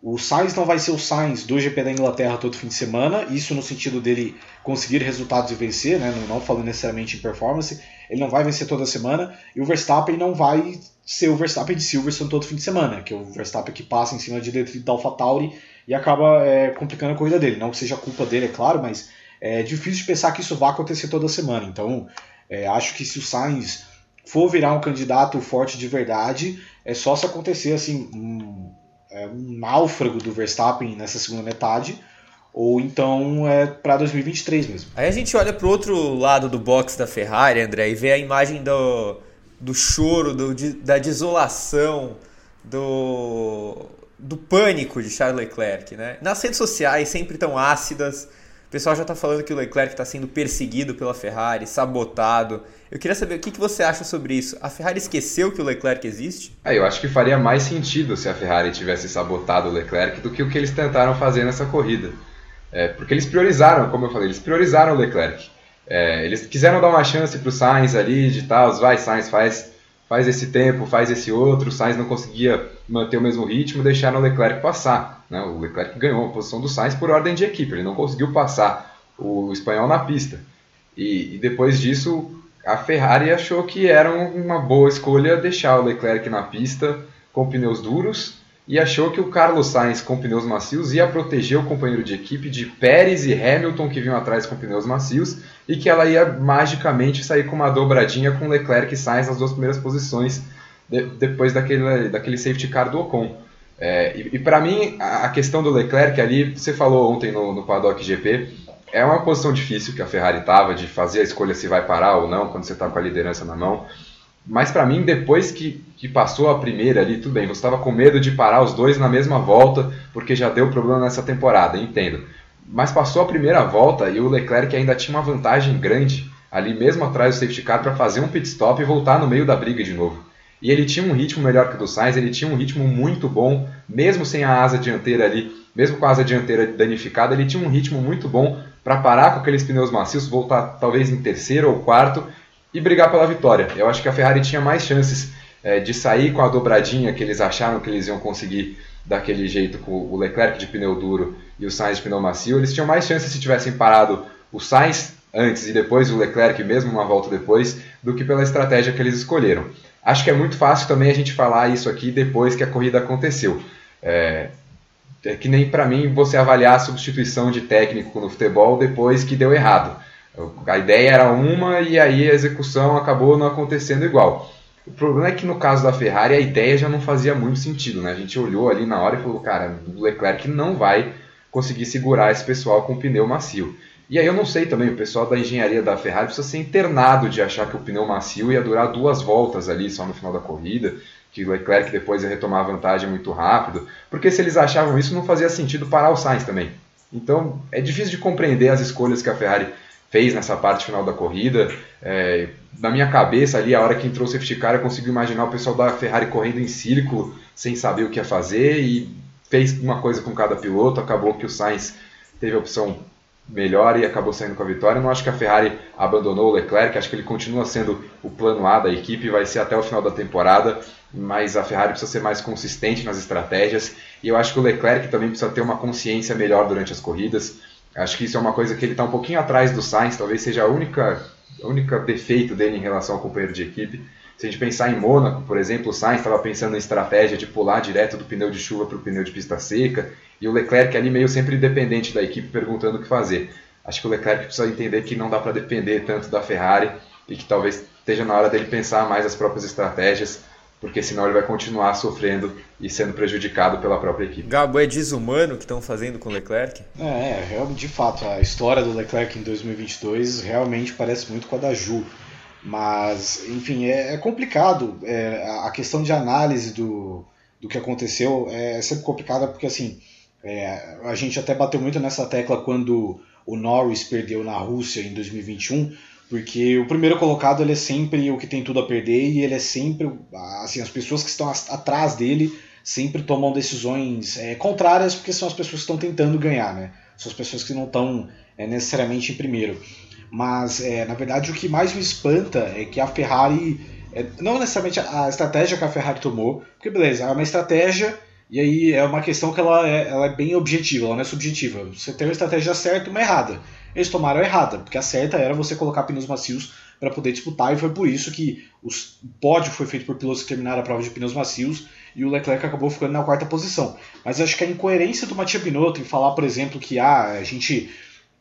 o Sainz não vai ser o Sainz do GP da Inglaterra todo fim de semana, isso no sentido dele conseguir resultados e vencer, né? não, não falando necessariamente em performance, ele não vai vencer toda semana, e o Verstappen não vai ser o Verstappen de Silverstone todo fim de semana, que é o Verstappen que passa em cima de detrito da AlphaTauri e acaba é, complicando a corrida dele. Não que seja culpa dele, é claro, mas é difícil de pensar que isso vai acontecer toda semana. Então, é, acho que se o Sainz for virar um candidato forte de verdade, é só se acontecer assim um, é, um náufrago do Verstappen nessa segunda metade, ou então é para 2023 mesmo. Aí a gente olha para o outro lado do box da Ferrari, André, e vê a imagem do, do choro, do, de, da desolação, do, do pânico de Charles Leclerc. Né? Nas redes sociais, sempre tão ácidas, o pessoal já está falando que o Leclerc está sendo perseguido pela Ferrari, sabotado. Eu queria saber o que, que você acha sobre isso. A Ferrari esqueceu que o Leclerc existe? É, eu acho que faria mais sentido se a Ferrari tivesse sabotado o Leclerc do que o que eles tentaram fazer nessa corrida. É, porque eles priorizaram, como eu falei, eles priorizaram o Leclerc. É, eles quiseram dar uma chance para o Sainz ali, de tal, vai Sainz, faz, faz esse tempo, faz esse outro. O Sainz não conseguia manter o mesmo ritmo, deixaram o Leclerc passar. Né? O Leclerc ganhou a posição do Sainz por ordem de equipe, ele não conseguiu passar o espanhol na pista. E, e depois disso, a Ferrari achou que era uma boa escolha deixar o Leclerc na pista com pneus duros e achou que o Carlos Sainz com pneus macios ia proteger o companheiro de equipe de Pérez e Hamilton que vinham atrás com pneus macios e que ela ia magicamente sair com uma dobradinha com Leclerc e Sainz nas duas primeiras posições de, depois daquele, daquele safety car do Ocon. É, e, e para mim, a, questão do Leclerc ali, você falou ontem no, no Paddock GP, é uma posição difícil que a Ferrari estava de fazer a escolha se vai parar ou não quando você está com a liderança na mão. Mas para mim, depois que, que passou a primeira ali, tudo bem, você estava com medo de parar os dois na mesma volta, porque já deu problema nessa temporada, entendo. Mas passou a primeira volta e o Leclerc ainda tinha uma vantagem grande ali mesmo atrás do safety car para fazer um pit stop e voltar no meio da briga de novo. E ele tinha um ritmo melhor que o do Sainz, ele tinha um ritmo muito bom, mesmo sem a asa dianteira ali, mesmo com a asa dianteira danificada, ele tinha um ritmo muito bom para parar com aqueles pneus macios, voltar talvez em terceiro ou quarto e brigar pela vitória. Eu acho que a Ferrari tinha mais chances é, de sair com a dobradinha que eles acharam que eles iam conseguir daquele jeito com o Leclerc de pneu duro e o Sainz de pneu macio. Eles tinham mais chances se tivessem parado o Sainz antes e depois o Leclerc, mesmo uma volta depois, do que pela estratégia que eles escolheram. Acho que é muito fácil também a gente falar isso aqui depois que a corrida aconteceu. É, é que nem para mim você avaliar a substituição de técnico no futebol depois que deu errado. A ideia era uma e aí a execução acabou não acontecendo igual. O problema é que no caso da Ferrari a ideia já não fazia muito sentido, né? A gente olhou ali na hora e falou, cara, o Leclerc não vai conseguir segurar esse pessoal com pneu macio. E aí eu não sei também, o pessoal da engenharia da Ferrari precisa ser internado de achar que o pneu macio ia durar duas voltas ali só no final da corrida, que o Leclerc depois ia retomar a vantagem muito rápido, porque se eles achavam isso não fazia sentido parar o Sainz também. Então é difícil de compreender as escolhas que a Ferrari fez nessa parte final da corrida. É, na minha cabeça ali, a hora que entrou o safety car, eu consigo imaginar o pessoal da Ferrari correndo em círculo, sem saber o que ia fazer, e fez uma coisa com cada piloto, acabou que o Sainz teve a opção melhor e acabou saindo com a vitória. Não acho que a Ferrari abandonou o Leclerc, acho que ele continua sendo o plano A da equipe, vai ser até o final da temporada, mas a Ferrari precisa ser mais consistente nas estratégias e eu acho que o Leclerc também precisa ter uma consciência melhor durante as corridas. Acho que isso é uma coisa que ele está um pouquinho atrás do Sainz, talvez seja a única, a única defeito dele em relação ao companheiro de equipe. Se a gente pensar em Mônaco, por exemplo, o Sainz estava pensando em estratégia de pular direto do pneu de chuva para o pneu de pista seca, e o Leclerc ali meio sempre dependente da equipe perguntando o que fazer. Acho que o Leclerc precisa entender que não dá para depender tanto da Ferrari e que talvez esteja na hora dele pensar mais as próprias estratégias, porque senão ele vai continuar sofrendo e sendo prejudicado pela própria equipe. Gabo, é desumano o que estão fazendo com o Leclerc? É, é, de fato, a história do Leclerc em 2022 realmente parece muito com a da Ju. Mas, enfim, é, é complicado. É, a questão de análise do, do que aconteceu é sempre complicada porque, assim, é, a gente até bateu muito nessa tecla quando o Norris perdeu na Rússia em 2021, porque o primeiro colocado ele é sempre o que tem tudo a perder e ele é sempre, assim, as pessoas que estão atrás dele sempre tomam decisões é, contrárias porque são as pessoas que estão tentando ganhar, né? São as pessoas que não estão é, necessariamente em primeiro. Mas, é, na verdade, o que mais me espanta é que a Ferrari, não necessariamente a estratégia que a Ferrari tomou, porque beleza, é uma estratégia E aí é uma questão que ela é, ela é bem objetiva, ela não é subjetiva. Você tem uma estratégia certa e uma errada. Eles tomaram a errada, porque a certa era você colocar pneus macios para poder disputar, e foi por isso que o pódio foi feito por pilotos que terminaram a prova de pneus macios e o Leclerc acabou ficando na quarta posição. Mas acho que a incoerência do Matia Binotto em falar, por exemplo, que ah, a, gente,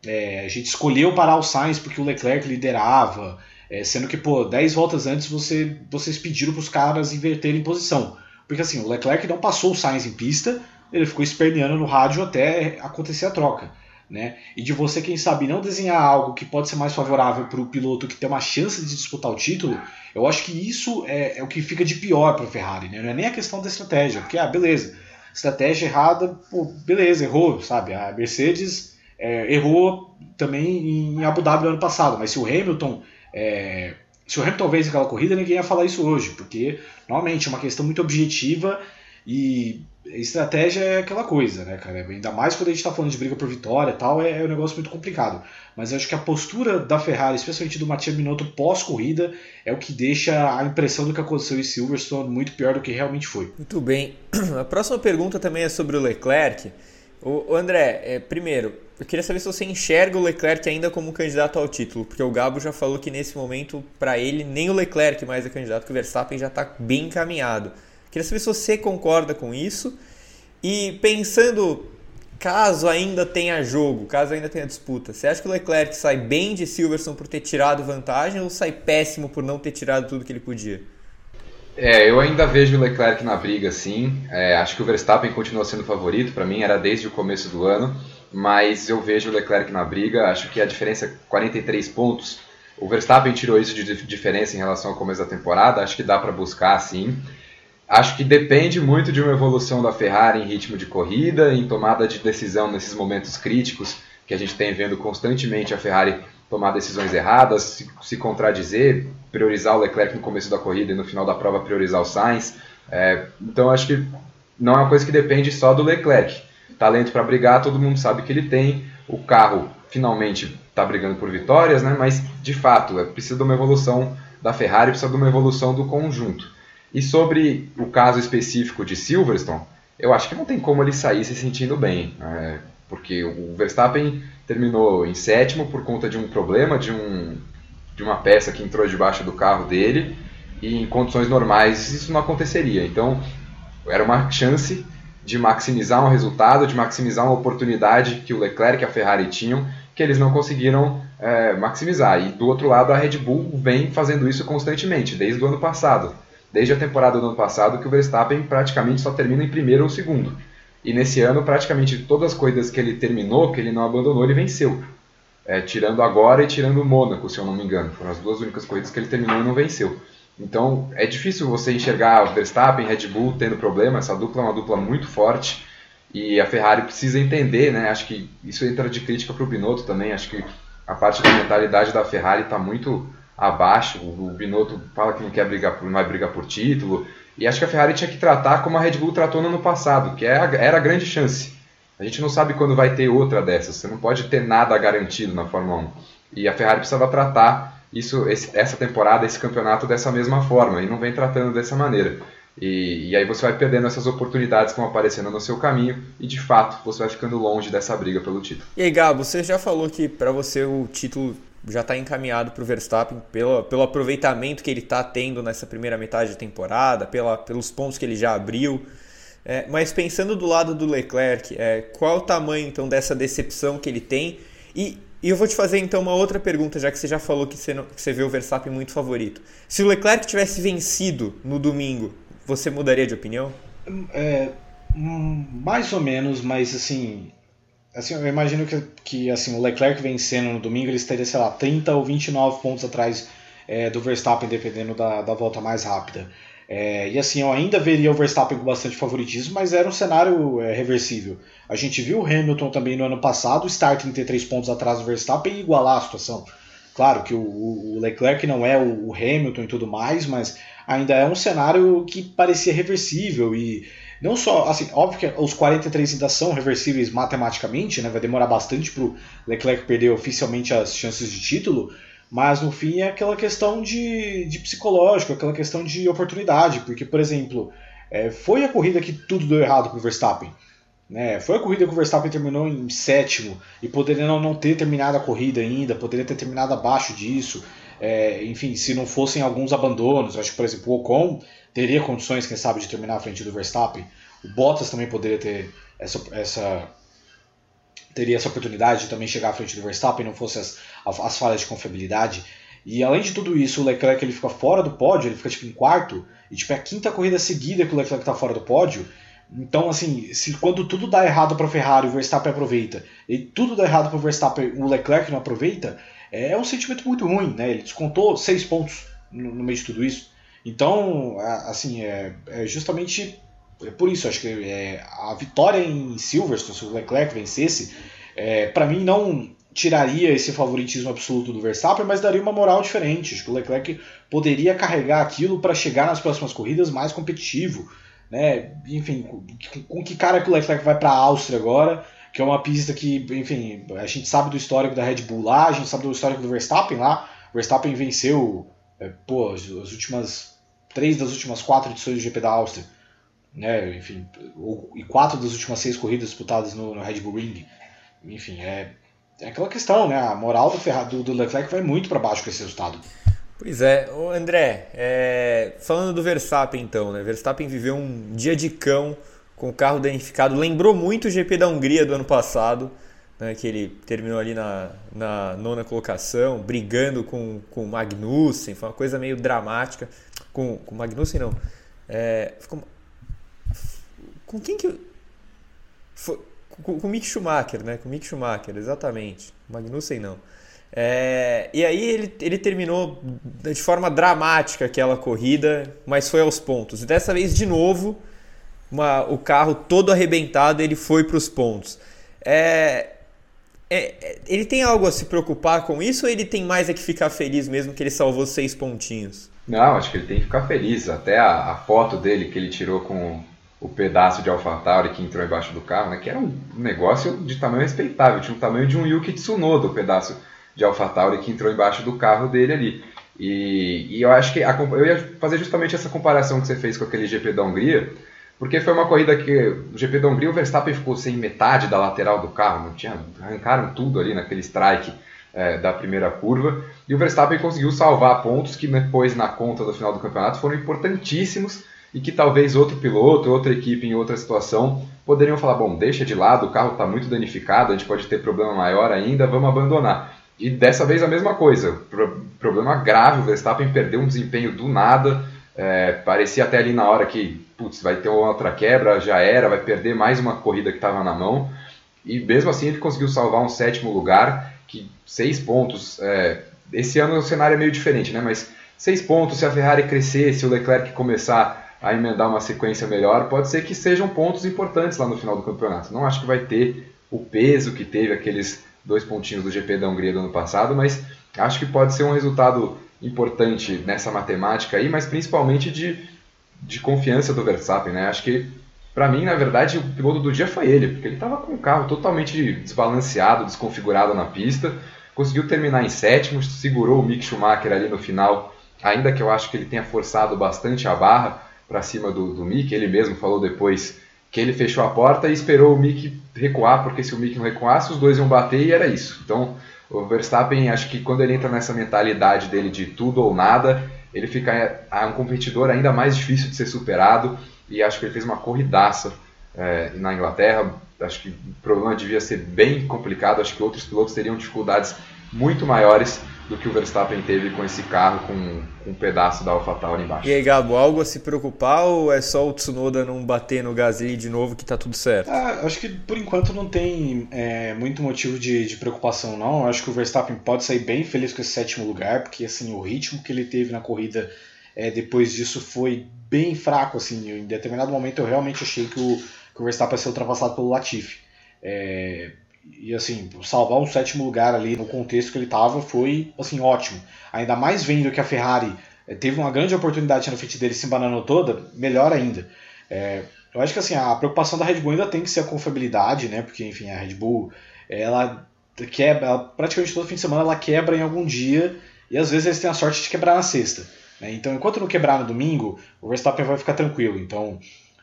é, a gente escolheu parar o Sainz porque o Leclerc liderava, é, sendo que, pô, 10 voltas antes você, vocês pediram para os caras inverterem posição. Porque assim, o Leclerc não passou o Sainz em pista, ele ficou esperneando no rádio até acontecer a troca né? E de você, quem sabe, não desenhar algo que pode ser mais favorável para o piloto que tem uma chance de disputar o título, eu acho que isso é, é o que fica de pior para a Ferrari, né? Não é nem a questão da estratégia, porque, ah, beleza, estratégia errada, pô, beleza, errou, sabe? A Mercedes é, errou também em Abu Dhabi no ano passado, mas se o Hamilton. É, se o Hamilton vence aquela corrida, ninguém ia falar isso hoje, porque, normalmente, é uma questão muito objetiva e estratégia é aquela coisa, né, cara? Ainda mais quando a gente está falando de briga por vitória e tal, é, é, um negócio muito complicado. Mas acho que a postura da Ferrari, especialmente do Matia Binotto pós-corrida, é o que deixa a impressão do que aconteceu em Silverstone muito pior do que realmente foi. Muito bem. *clears throat* A próxima pergunta também é sobre o Leclerc. O André, é, primeiro, eu queria saber se você enxerga o Leclerc ainda como candidato ao título, porque o Gabo já falou que nesse momento, para ele, nem o Leclerc mais é candidato, que o Verstappen já está bem encaminhado. Queria saber se você concorda com isso. E pensando, caso ainda tenha jogo, caso ainda tenha disputa, você acha que o Leclerc sai bem de Silverstone por ter tirado vantagem ou sai péssimo por não ter tirado tudo que ele podia? É, eu ainda vejo o Leclerc na briga, sim. É, acho que o Verstappen continua sendo favorito, para mim era desde o começo do ano, mas eu vejo o Leclerc na briga. Acho que a diferença é 43 pontos. O Verstappen tirou isso de diferença em relação ao começo da temporada, acho que dá para buscar, sim. Acho que depende muito de uma evolução da Ferrari em ritmo de corrida, em tomada de decisão nesses momentos críticos que a gente tem vendo constantemente a Ferrari tomar decisões erradas, se, se contradizer, priorizar o Leclerc no começo da corrida e no final da prova priorizar o Sainz. É, então acho que não é uma coisa que depende só do Leclerc. Talento para brigar, todo mundo sabe que ele tem. O carro finalmente está brigando por vitórias, né? mas de fato é, precisa de uma evolução da Ferrari, precisa de uma evolução do conjunto. E sobre o caso específico de Silverstone, eu acho que não tem como ele sair se sentindo bem, né? porque o Verstappen terminou em sétimo por conta de um problema, de, um, de uma peça que entrou debaixo do carro dele, e em condições normais isso não aconteceria. Então era uma chance de maximizar um resultado, de maximizar uma oportunidade que o Leclerc e a Ferrari tinham, que eles não conseguiram é, maximizar. E do outro lado, a Red Bull vem fazendo isso constantemente, desde o ano passado desde a temporada do ano passado que o Verstappen praticamente só termina em primeiro ou segundo. E nesse ano, praticamente todas as corridas que ele terminou, que ele não abandonou, ele venceu. É, tirando agora e tirando o Mônaco, se eu não me engano. Foram as duas únicas corridas que ele terminou e não venceu. Então é difícil você enxergar o Verstappen, Red Bull tendo problema. Essa dupla é uma dupla muito forte e a Ferrari precisa entender, né? Acho que isso entra de crítica para o Binotto também. Acho que a parte da mentalidade da Ferrari está muito abaixo. O Binotto fala que não quer brigar não vai brigar por título. E acho que a Ferrari tinha que tratar como a Red Bull tratou no ano passado, que é era a grande chance. A gente não sabe quando vai ter outra dessas. Você não pode ter nada garantido na Fórmula 1. E a Ferrari precisava tratar isso, esse, essa temporada, esse campeonato dessa mesma forma. E não vem tratando dessa maneira. E, e, aí você vai perdendo essas oportunidades que vão aparecendo no seu caminho e de fato você vai ficando longe dessa briga pelo título. E aí, Gabo, você já falou que para você o título já está encaminhado para o Verstappen pelo, pelo aproveitamento que ele está tendo nessa primeira metade da temporada, pela, pelos pontos que ele já abriu. É, mas pensando do lado do Leclerc, é, qual o tamanho então dessa decepção que ele tem? E, e, eu vou te fazer então uma outra pergunta, já que você já falou que você, não, que você vê o Verstappen muito favorito. Se o Leclerc tivesse vencido no domingo, você mudaria de opinião? É, hum, mais ou menos, mas assim, Assim, eu imagino que, que assim, o Leclerc vencendo no domingo, ele estaria, sei lá, 30 ou 29 pontos atrás é, do Verstappen, dependendo da, da volta mais rápida. É, e assim, eu ainda veria o Verstappen com bastante favoritismo, mas era um cenário é, reversível. A gente viu o Hamilton também no ano passado, estar 33 pontos atrás do Verstappen e igualar a situação. Claro que o, o Leclerc não é o, o Hamilton e tudo mais, mas ainda é um cenário que parecia reversível e não só, assim, óbvio que os 43 ainda são reversíveis matematicamente, né? Vai demorar bastante para o Leclerc perder oficialmente as chances de título, mas no fim é aquela questão de, de psicológico, aquela questão de oportunidade, porque, por exemplo, é, foi a corrida que tudo deu errado para o Verstappen. Né? Foi a corrida que o Verstappen terminou em sétimo e poderia não, não ter terminado a corrida ainda, poderia ter terminado abaixo disso. É, enfim, se não fossem alguns abandonos, acho que, por exemplo, o Ocon teria condições, quem sabe, de terminar à frente do Verstappen. O Bottas também poderia ter essa, essa teria essa oportunidade de também chegar à frente do Verstappen, não fosse as, as falhas de confiabilidade. E além de tudo isso, o Leclerc ele fica fora do pódio, ele fica tipo em quarto, e tipo é a quinta corrida seguida que o Leclerc está fora do pódio. Então, assim, se quando tudo dá errado para Ferrari, o Verstappen aproveita, e tudo dá errado para o Verstappen, o Leclerc não aproveita, é um sentimento muito ruim, né? Ele descontou seis pontos no, no meio de tudo isso. Então, assim, é, é justamente é por isso, acho que é, a vitória em Silverstone, se o Leclerc vencesse, é, para mim não tiraria esse favoritismo absoluto do Verstappen, mas daria uma moral diferente. Acho que o Leclerc poderia carregar aquilo para chegar nas próximas corridas mais competitivo. Né? Enfim, com, com que cara que o Leclerc vai para a Áustria agora, que é uma pista que, enfim, a gente sabe do histórico da Red Bull lá, a gente sabe do histórico do Verstappen lá. O Verstappen venceu, é, pô, as últimas três das últimas quatro edições do GP da Áustria né? Enfim, e quatro das últimas seis corridas disputadas no, no Red Bull Ring. Enfim, é, é aquela questão, né? A moral do, Ferrari, do, do Leclerc vai muito para baixo com esse resultado. Pois é, Ô, André, é... falando do Verstappen então, né? Verstappen viveu um dia de cão com o carro danificado, lembrou muito o GP da Hungria do ano passado, né? que ele terminou ali na, na nona colocação, brigando com, com o Magnussen, foi uma coisa meio dramática. Com, com o Magnussen não, é... ficou com quem que. Foi, com, com o Mick Schumacher, né? Com o Mick Schumacher, exatamente. Magnussen não. É, e aí ele, ele terminou de forma dramática aquela corrida, mas foi aos pontos. E dessa vez, de novo, uma, o carro todo arrebentado, ele foi para os pontos. É, é, ele tem algo a se preocupar com isso ou ele tem mais é que ficar feliz mesmo que ele salvou seis pontinhos? Não, acho que ele tem que ficar feliz. Até a, a foto dele que ele tirou com o pedaço de AlphaTauri que entrou embaixo do carro, né, que era um negócio de tamanho respeitável, tinha o tamanho de um Yuki Tsunoda o pedaço de AlphaTauri que entrou embaixo do carro dele ali. E, e eu acho que a, eu ia fazer justamente essa comparação que você fez com aquele GP da Hungria, porque foi uma corrida que o GP da Hungria o Verstappen ficou sem metade da lateral do carro, não tinha, arrancaram tudo ali naquele strike é, da primeira curva, e o Verstappen conseguiu salvar pontos que depois na conta do final do campeonato foram importantíssimos e que talvez outro piloto, outra equipe em outra situação poderiam falar: bom, deixa de lado, o carro está muito danificado, a gente pode ter problema maior ainda, vamos abandonar. E dessa vez a mesma coisa, Pro problema grave, o Verstappen perdeu um desempenho do nada, é, parecia até ali na hora que, putz, vai ter outra quebra, já era, vai perder mais uma corrida que estava na mão, e mesmo assim ele conseguiu salvar um sétimo lugar, que seis pontos, é, esse ano o cenário é meio diferente, né, mas seis pontos, se a Ferrari crescer, se o Leclerc começar a emendar uma sequência melhor, pode ser que sejam pontos importantes lá no final do campeonato. Não acho que vai ter o peso que teve aqueles dois pontinhos do GP da Hungria do ano passado, mas acho que pode ser um resultado importante nessa matemática aí, mas principalmente de, de confiança do Verstappen, né? Acho que para mim, na verdade, o piloto do dia foi ele, porque ele estava com o carro totalmente desbalanceado, desconfigurado na pista, conseguiu terminar em sétimo, segurou o Mick Schumacher ali no final, ainda que eu acho que ele tenha forçado bastante a barra, para cima do, do Mick. Ele mesmo falou depois que ele fechou a porta e esperou o Mick recuar, porque se o Mick não recuasse, os dois iam bater e era isso. Então, o Verstappen, acho que quando ele entra nessa mentalidade dele de tudo ou nada, ele fica é, um competidor ainda mais difícil de ser superado. E acho que ele fez uma corridaça é, na Inglaterra. Acho que o problema devia ser bem complicado. Acho que outros pilotos teriam dificuldades muito maiores do que o Verstappen teve com esse carro com, com um pedaço da AlphaTauri embaixo. E aí, Gabo, algo a se preocupar ou é só o Tsunoda não bater no Gasly de novo que tá tudo certo? Ah, acho que por enquanto não tem é, muito motivo de, de, preocupação não. Acho que o Verstappen pode sair bem feliz com esse sétimo lugar, porque assim o ritmo que ele teve na corrida é, depois disso foi bem fraco. Assim, em determinado momento eu realmente achei que o, que o Verstappen ia ser ultrapassado pelo Latifi. É, e assim, salvar um sétimo lugar ali no contexto que ele estava foi assim ótimo. Ainda mais vendo que a Ferrari eh, teve uma grande oportunidade na frente dele se embananou toda, melhor ainda. É, eu acho que assim, a preocupação da Red Bull ainda tem que ser a confiabilidade, né? Porque enfim, a Red Bull ela quebra, ela, praticamente todo fim de semana ela quebra em algum dia e às vezes eles têm a sorte de quebrar na sexta. Né? Então, enquanto não quebrar no domingo, o Verstappen vai ficar tranquilo. Então,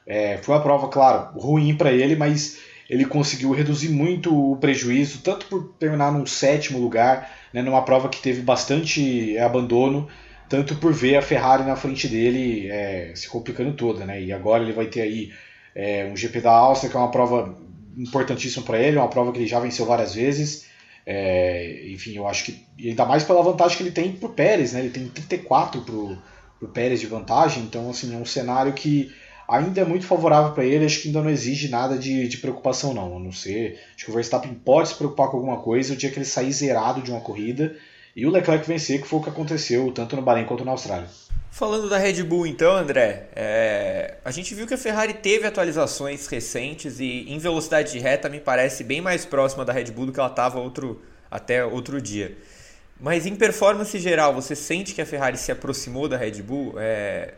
é, foi uma prova, claro, ruim para ele, mas ele conseguiu reduzir muito o prejuízo, tanto por terminar num sétimo lugar, né, numa prova que teve bastante abandono, tanto por ver a Ferrari na frente dele é, se complicando toda. Né? E agora ele vai ter aí é, um GP da Áustria, que é uma prova importantíssima para ele, uma prova que ele já venceu várias vezes. É, enfim, eu acho que. Ainda mais pela vantagem que ele tem pro Pérez, né? Ele tem 34 pro, pro Pérez de vantagem, então assim, é um cenário que ainda é muito favorável para ele, acho que ainda não exige nada de, de preocupação não, a não ser, acho que o Verstappen pode se preocupar com alguma coisa o dia que ele sair zerado de uma corrida e o Leclerc vencer, que foi o que aconteceu tanto no Bahrein quanto na Austrália. Falando da Red Bull então, André, é... a gente viu que a Ferrari teve atualizações recentes e em velocidade de reta me parece bem mais próxima da Red Bull do que ela estava outro... até outro dia. Mas em performance geral, você sente que a Ferrari se aproximou da Red Bull? É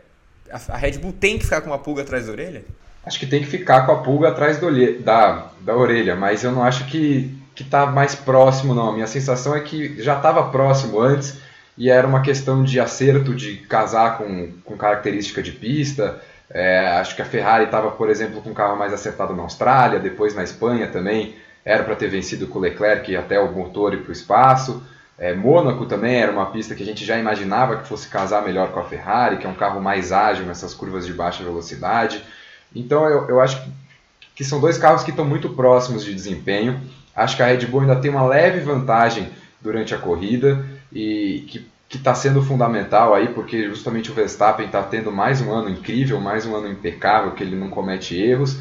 a Red Bull tem que ficar com uma pulga atrás da orelha? Acho que tem que ficar com a pulga atrás do, da, da orelha, mas eu não acho que que está mais próximo, não. A minha sensação é que já estava próximo antes e era uma questão de acerto, de casar com, com característica de pista. É, acho que a Ferrari estava, por exemplo, com um carro mais acertado na Austrália, depois na Espanha também. Era para ter vencido com o Leclerc até o motor ir para o espaço. É, Mônaco também era uma pista que a gente já imaginava que fosse casar melhor com a Ferrari, que é um carro mais ágil nessas curvas de baixa velocidade. Então eu, eu acho que são dois carros que estão muito próximos de desempenho. Acho que a Red Bull ainda tem uma leve vantagem durante a corrida e que está sendo fundamental aí, porque justamente o Verstappen está tendo mais um ano incrível, mais um ano impecável, que ele não comete erros.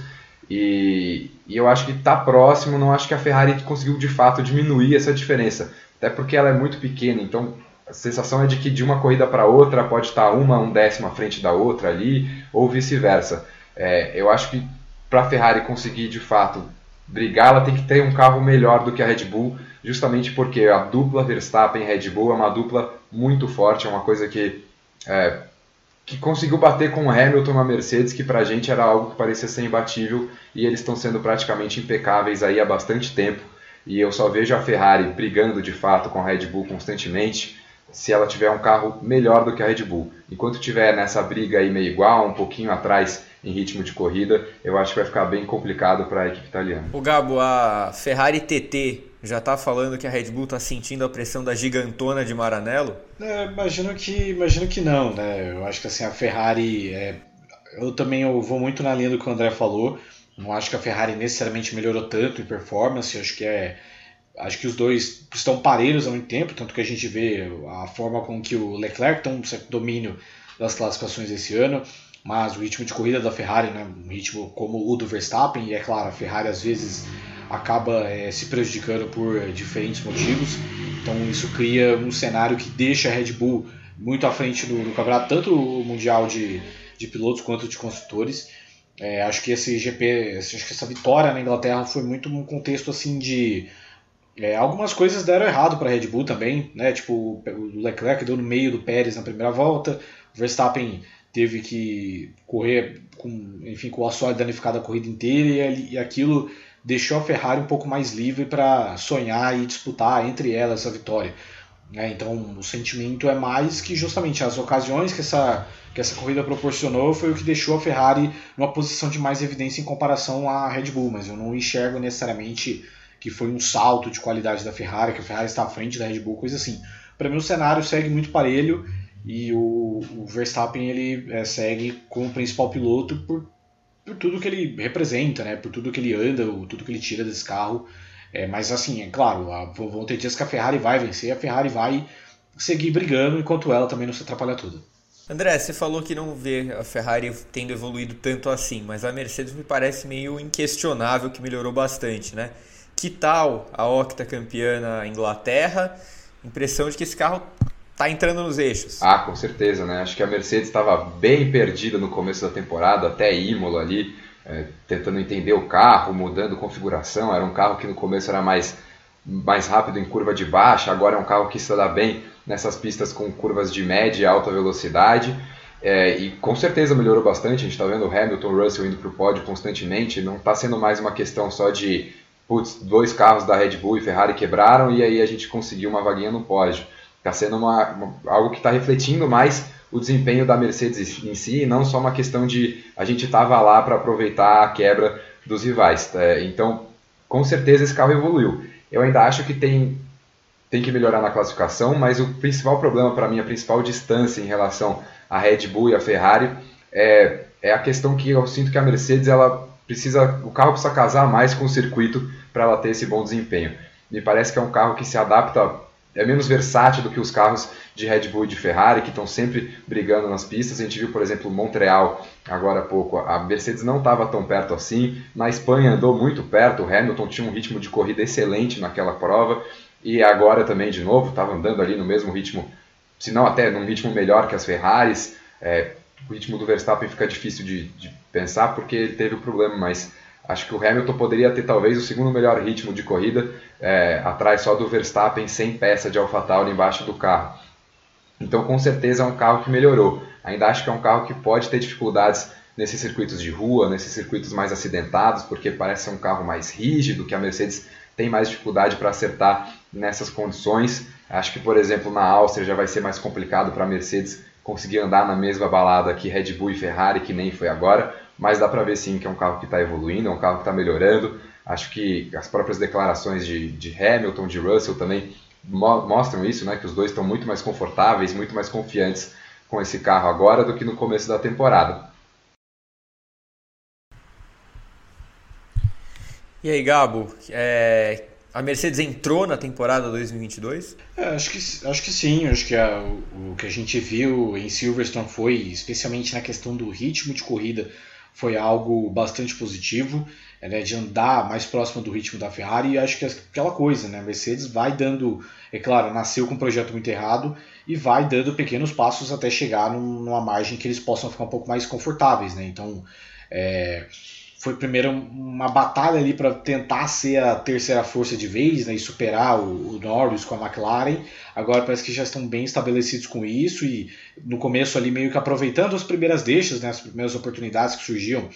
E, e eu acho que está próximo, não acho que a Ferrari conseguiu de fato diminuir essa diferença até porque ela é muito pequena, então a sensação é de que de uma corrida para outra pode estar uma um décimo à frente da outra ali, ou vice-versa. É, eu acho que para a Ferrari conseguir de fato brigar, ela tem que ter um carro melhor do que a Red Bull, justamente porque a dupla Verstappen Red Bull é uma dupla muito forte, é uma coisa que, é, que conseguiu bater com o Hamilton na Mercedes, que para a gente era algo que parecia ser imbatível, e eles estão sendo praticamente impecáveis aí há bastante tempo e eu só vejo a Ferrari brigando de fato com a Red Bull constantemente se ela tiver um carro melhor do que a Red Bull. Enquanto tiver nessa briga aí meio igual, um pouquinho atrás em ritmo de corrida, eu acho que vai ficar bem complicado para a equipe italiana. O Gabo, a Ferrari TT já está falando que a Red Bull está sentindo a pressão da gigantona de Maranello? É, imagino que imagino que não, né? Eu acho que assim a Ferrari, é... eu também eu vou muito na linha do que o André falou. Não acho que a Ferrari necessariamente melhorou tanto em performance, acho que é acho que os dois estão parelhos há muito tempo, tanto que a gente vê a forma com que o Leclerc tem um certo domínio das classificações esse ano, mas o ritmo de corrida da Ferrari, né, um ritmo como o do Verstappen, e é claro, a Ferrari às vezes acaba é, se prejudicando por diferentes motivos, então isso cria um cenário que deixa a Red Bull muito à frente do, do campeonato, tanto o mundial de, de pilotos quanto de construtores, é, acho que esse GP, acho que essa vitória na Inglaterra foi muito num contexto assim de é, algumas coisas deram errado para a Red Bull também, né? Tipo o Leclerc deu no meio do Pérez na primeira volta, o Verstappen teve que correr com, enfim, com o assoalho danificado a corrida inteira e, e aquilo deixou a Ferrari um pouco mais livre para sonhar e disputar entre elas essa vitória. Né? Então o sentimento é mais que justamente as ocasiões que essa, que essa corrida proporcionou foi o que deixou a Ferrari numa posição de mais evidência em comparação à Red Bull, mas eu não enxergo necessariamente que foi um salto de qualidade da Ferrari, que a Ferrari está à frente da Red Bull, coisa assim. Para mim o cenário segue muito parelho e o, o Verstappen ele é, segue como principal piloto por, por tudo que ele representa, né? por tudo que ele anda, tudo que ele tira desse carro. É, mas assim, é claro, vão ter dias que a Ferrari vai vencer, a Ferrari vai seguir brigando enquanto ela também não se atrapalha tudo. André, você falou que não vê a Ferrari tendo evoluído tanto assim, mas a Mercedes me parece meio inquestionável que melhorou bastante, né? Que tal a octa campeã na Inglaterra? Impressão de que esse carro tá entrando nos eixos. Ah, com certeza, né? Acho que a Mercedes estava bem perdida no começo da temporada, até Imola ali é, tentando entender o carro, mudando configuração. Era um carro que no começo era mais, mais rápido em curva de baixa, agora é um carro que se dá bem nessas pistas com curvas de média e alta velocidade. É, e com certeza melhorou bastante. A gente está vendo o Hamilton, Russell indo para o pódio constantemente. Não está sendo mais uma questão só de putz, dois carros da Red Bull e Ferrari quebraram e aí a gente conseguiu uma vaguinha no pódio. Está sendo uma, uma, algo que está refletindo mais o desempenho da Mercedes em si, não só uma questão de a gente estava lá para aproveitar a quebra dos rivais. É, então, com certeza esse carro evoluiu. Eu ainda acho que tem, tem que melhorar na classificação, mas o principal problema para mim, a principal distância em relação à Red Bull e à Ferrari é, é a questão que eu sinto que a Mercedes ela precisa, o carro precisa casar mais com o circuito para ela ter esse bom desempenho. Me parece que é um carro que se adapta é menos versátil do que os carros de Red Bull e de Ferrari, que estão sempre brigando nas pistas. A gente viu, por exemplo, Montreal agora há pouco. A Mercedes não estava tão perto assim. Na Espanha andou muito perto. O Hamilton tinha um ritmo de corrida excelente naquela prova. E agora também, de novo, estava andando ali no mesmo ritmo, se não até num ritmo melhor que as Ferraris. É, o ritmo do Verstappen fica difícil de, de pensar porque ele teve o problema, mas Acho que o Hamilton poderia ter talvez o segundo melhor ritmo de corrida, é, atrás só do Verstappen sem peça de AlphaTauri embaixo do carro. Então, com certeza é um carro que melhorou. Ainda acho que é um carro que pode ter dificuldades nesses circuitos de rua, nesses circuitos mais acidentados, porque parece ser um carro mais rígido, que a Mercedes tem mais dificuldade para acertar nessas condições. Acho que, por exemplo, na Áustria já vai ser mais complicado para a Mercedes conseguir andar na mesma balada que Red Bull e Ferrari, que nem foi agora mas dá para ver sim que é um carro que está evoluindo, é um carro que está melhorando. Acho que as próprias declarações de, de Hamilton, de Russell também mo mostram isso, né? Que os dois estão muito mais confortáveis, muito mais confiantes com esse carro agora do que no começo da temporada. E aí, Gabo, é, a Mercedes entrou na temporada 2022? É, acho, que, acho que sim. Acho que a, o, o que a gente viu em Silverstone foi, especialmente na questão do ritmo de corrida, foi algo bastante positivo, né, de andar mais próximo do ritmo da Ferrari, e acho que é aquela coisa, né, a Mercedes vai dando, é claro, nasceu com um projeto muito errado, e vai dando pequenos passos até chegar numa margem que eles possam ficar um pouco mais confortáveis, né, então é, foi primeiro uma batalha ali para tentar ser a terceira força de vez né, e superar o, o, Norris com a McLaren. Agora parece que já estão bem estabelecidos com isso e no começo ali meio que aproveitando as primeiras deixas, né, as primeiras oportunidades que surgiam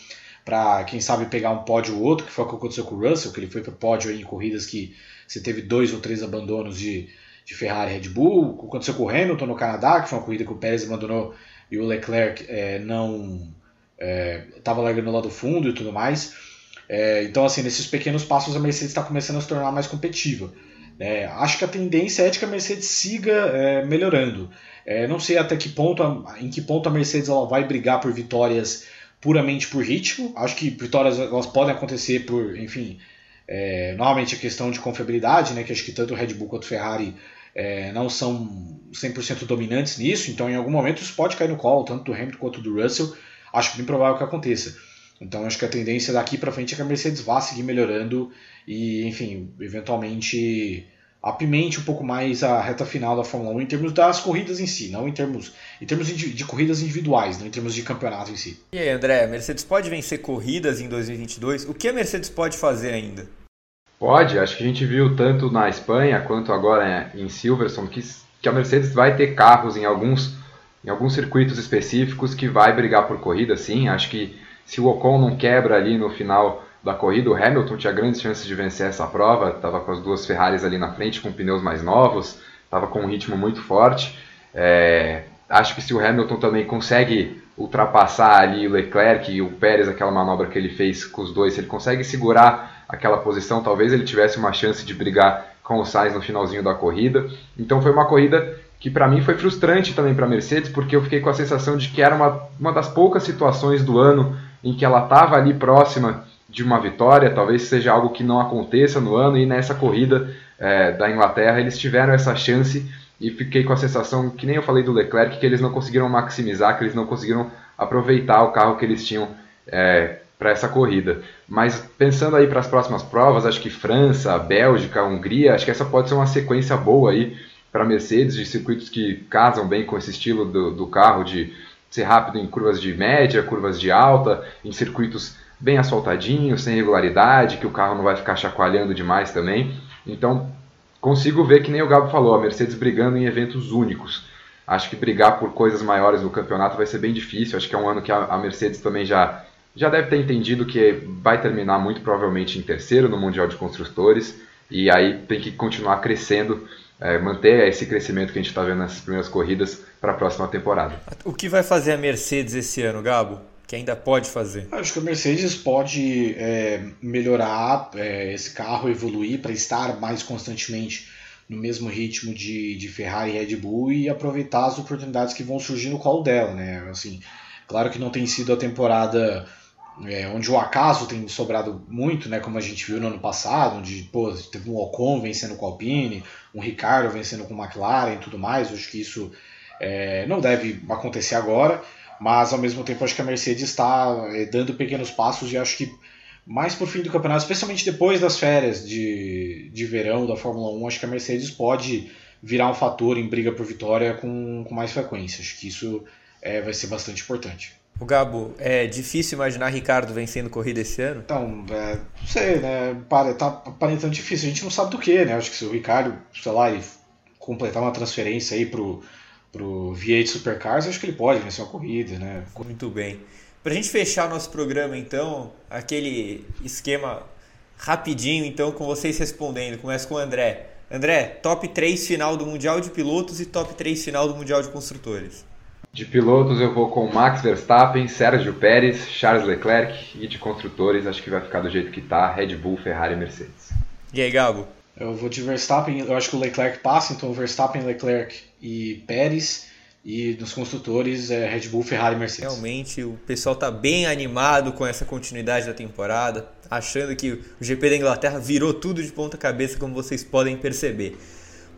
para quem sabe pegar um pódio ou outro, que foi o que aconteceu com o Russell, que ele foi para o pódio em corridas que você teve dois ou três abandonos de, de Ferrari e Red Bull. O que aconteceu com o Hamilton no Canadá, que foi uma corrida que o Pérez abandonou e o Leclerc é, não estava é, largando lá do fundo e tudo mais. É, então, assim, nesses pequenos passos a Mercedes está começando a se tornar mais competitiva. É, acho que a tendência é que a Mercedes siga é, melhorando. É, não sei até que ponto, a, em que ponto a Mercedes ela vai brigar por vitórias puramente por ritmo. Acho que vitórias elas podem acontecer por, enfim, é, novamente a questão de confiabilidade, né, que acho que tanto o Red Bull quanto o Ferrari é, não são 100% dominantes nisso, então em algum momento isso pode cair no colo, tanto do Hamilton quanto do Russell acho bem provável que aconteça. Então acho que a tendência daqui para frente é que a Mercedes vá seguir melhorando e, enfim, eventualmente apimente um pouco mais a reta final da Fórmula 1 em termos das corridas em si, não em termos, em termos de, de corridas individuais, não em termos de campeonato em si. E aí, André, a Mercedes pode vencer corridas em 2022? O que a Mercedes pode fazer ainda? Pode, acho que a gente viu tanto na Espanha quanto agora em Silverstone que, que a Mercedes vai ter carros em alguns em alguns circuitos específicos que vai brigar por corrida, sim. Acho que se o Ocon não quebra ali no final da corrida, o Hamilton tinha grandes chances de vencer essa prova. Estava com as duas Ferraris ali na frente, com pneus mais novos, estava com um ritmo muito forte. É, acho que se o Hamilton também consegue ultrapassar ali o Leclerc e o Pérez, aquela manobra que ele fez com os dois, se ele consegue segurar aquela posição, talvez ele tivesse uma chance de brigar com o Sainz no finalzinho da corrida. Então foi uma corrida que para mim foi frustrante também para a Mercedes, porque eu fiquei com a sensação de que era uma, uma das poucas situações do ano em que ela estava ali próxima de uma vitória, talvez seja algo que não aconteça no ano, e nessa corrida é, da Inglaterra eles tiveram essa chance e fiquei com a sensação, que nem eu falei do Leclerc, que eles não conseguiram maximizar, que eles não conseguiram aproveitar o carro que eles tinham é, para essa corrida. Mas pensando aí para as próximas provas, acho que França, Bélgica, Hungria, acho que essa pode ser uma sequência boa aí para Mercedes, de circuitos que casam bem com esse estilo do, do carro, de ser rápido em curvas de média, curvas de alta, em circuitos bem asfaltadinhos, sem regularidade, que o carro não vai ficar chacoalhando demais também. Então, consigo ver que nem o Gabo falou, a Mercedes brigando em eventos únicos. Acho que brigar por coisas maiores no campeonato vai ser bem difícil. Acho que é um ano que a, Mercedes também já, já deve ter entendido que vai terminar muito provavelmente em terceiro no Mundial de Construtores. E aí tem que continuar crescendo é, manter esse crescimento que a gente está vendo nessas primeiras corridas para a próxima temporada. O que vai fazer a Mercedes esse ano, Gabo? Que ainda pode fazer? Acho que a Mercedes pode é, melhorar é, esse carro, evoluir para estar mais constantemente no mesmo ritmo de, de Ferrari e Red Bull e aproveitar as oportunidades que vão surgir no colo dela, né? Assim, claro que não tem sido a temporada é, onde o acaso tem sobrado muito, né, como a gente viu no ano passado, onde pô, teve um Ocon vencendo com o Alpine, um Ricardo vencendo com o McLaren e tudo mais. Acho que isso é, não deve acontecer agora, mas ao mesmo tempo acho que a Mercedes está é, dando pequenos passos e acho que mais por fim do campeonato, especialmente depois das férias de, de verão da Fórmula 1, acho que a Mercedes pode virar um fator em briga por vitória com, com mais frequência. Acho que isso é, vai ser bastante importante. O Gabo, é difícil imaginar Ricardo vencendo corrida esse ano? Então, é, não sei, né? Para, tá aparentando difícil. A gente não sabe do que, né? Acho que se o Ricardo, sei lá, ele completar uma transferência aí pro, pro V8 Supercars, acho que ele pode vencer uma corrida, né? Muito bem. Pra gente fechar o nosso programa, então, aquele esquema rapidinho, então, com vocês respondendo. Começa com o André. André, top 3 final do Mundial de Pilotos e top 3 final do Mundial de Construtores. De pilotos eu vou com Max Verstappen, Sérgio Pérez, Charles Leclerc e de construtores acho que vai ficar do jeito que tá, Red Bull, Ferrari e Mercedes. E aí, Gabo? Eu vou de Verstappen, eu acho que o Leclerc passa, então Verstappen, Leclerc e Pérez. E nos construtores é Red Bull, Ferrari e Mercedes. Realmente o pessoal está bem animado com essa continuidade da temporada, achando que o GP da Inglaterra virou tudo de ponta cabeça, como vocês podem perceber.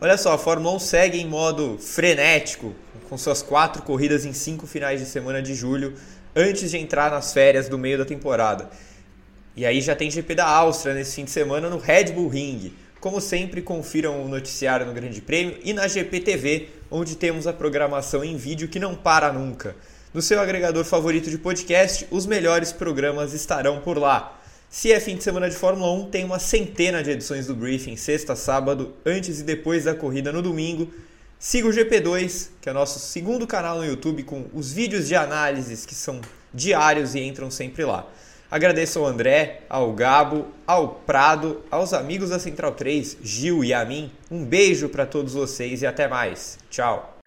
Olha só, a Fórmula 1 segue em modo frenético, com suas quatro corridas em cinco finais de semana de julho, antes de entrar nas férias do meio da temporada. E aí já tem GP da Áustria nesse fim de semana no Red Bull Ring. Como sempre, confiram o noticiário no Grande Prêmio e na GPTV, onde temos a programação em vídeo que não para nunca. No seu agregador favorito de podcast, os melhores programas estarão por lá. Se é fim de semana de Fórmula 1, tem uma centena de edições do Briefing, sexta, sábado, antes e depois da corrida no domingo. Siga o GP2, que é o nosso segundo canal no YouTube, com os vídeos de análises que são diários e entram sempre lá. Agradeço ao André, ao Gabo, ao Prado, aos amigos da Central 3, Gil e a mim. Um beijo para todos vocês e até mais. Tchau.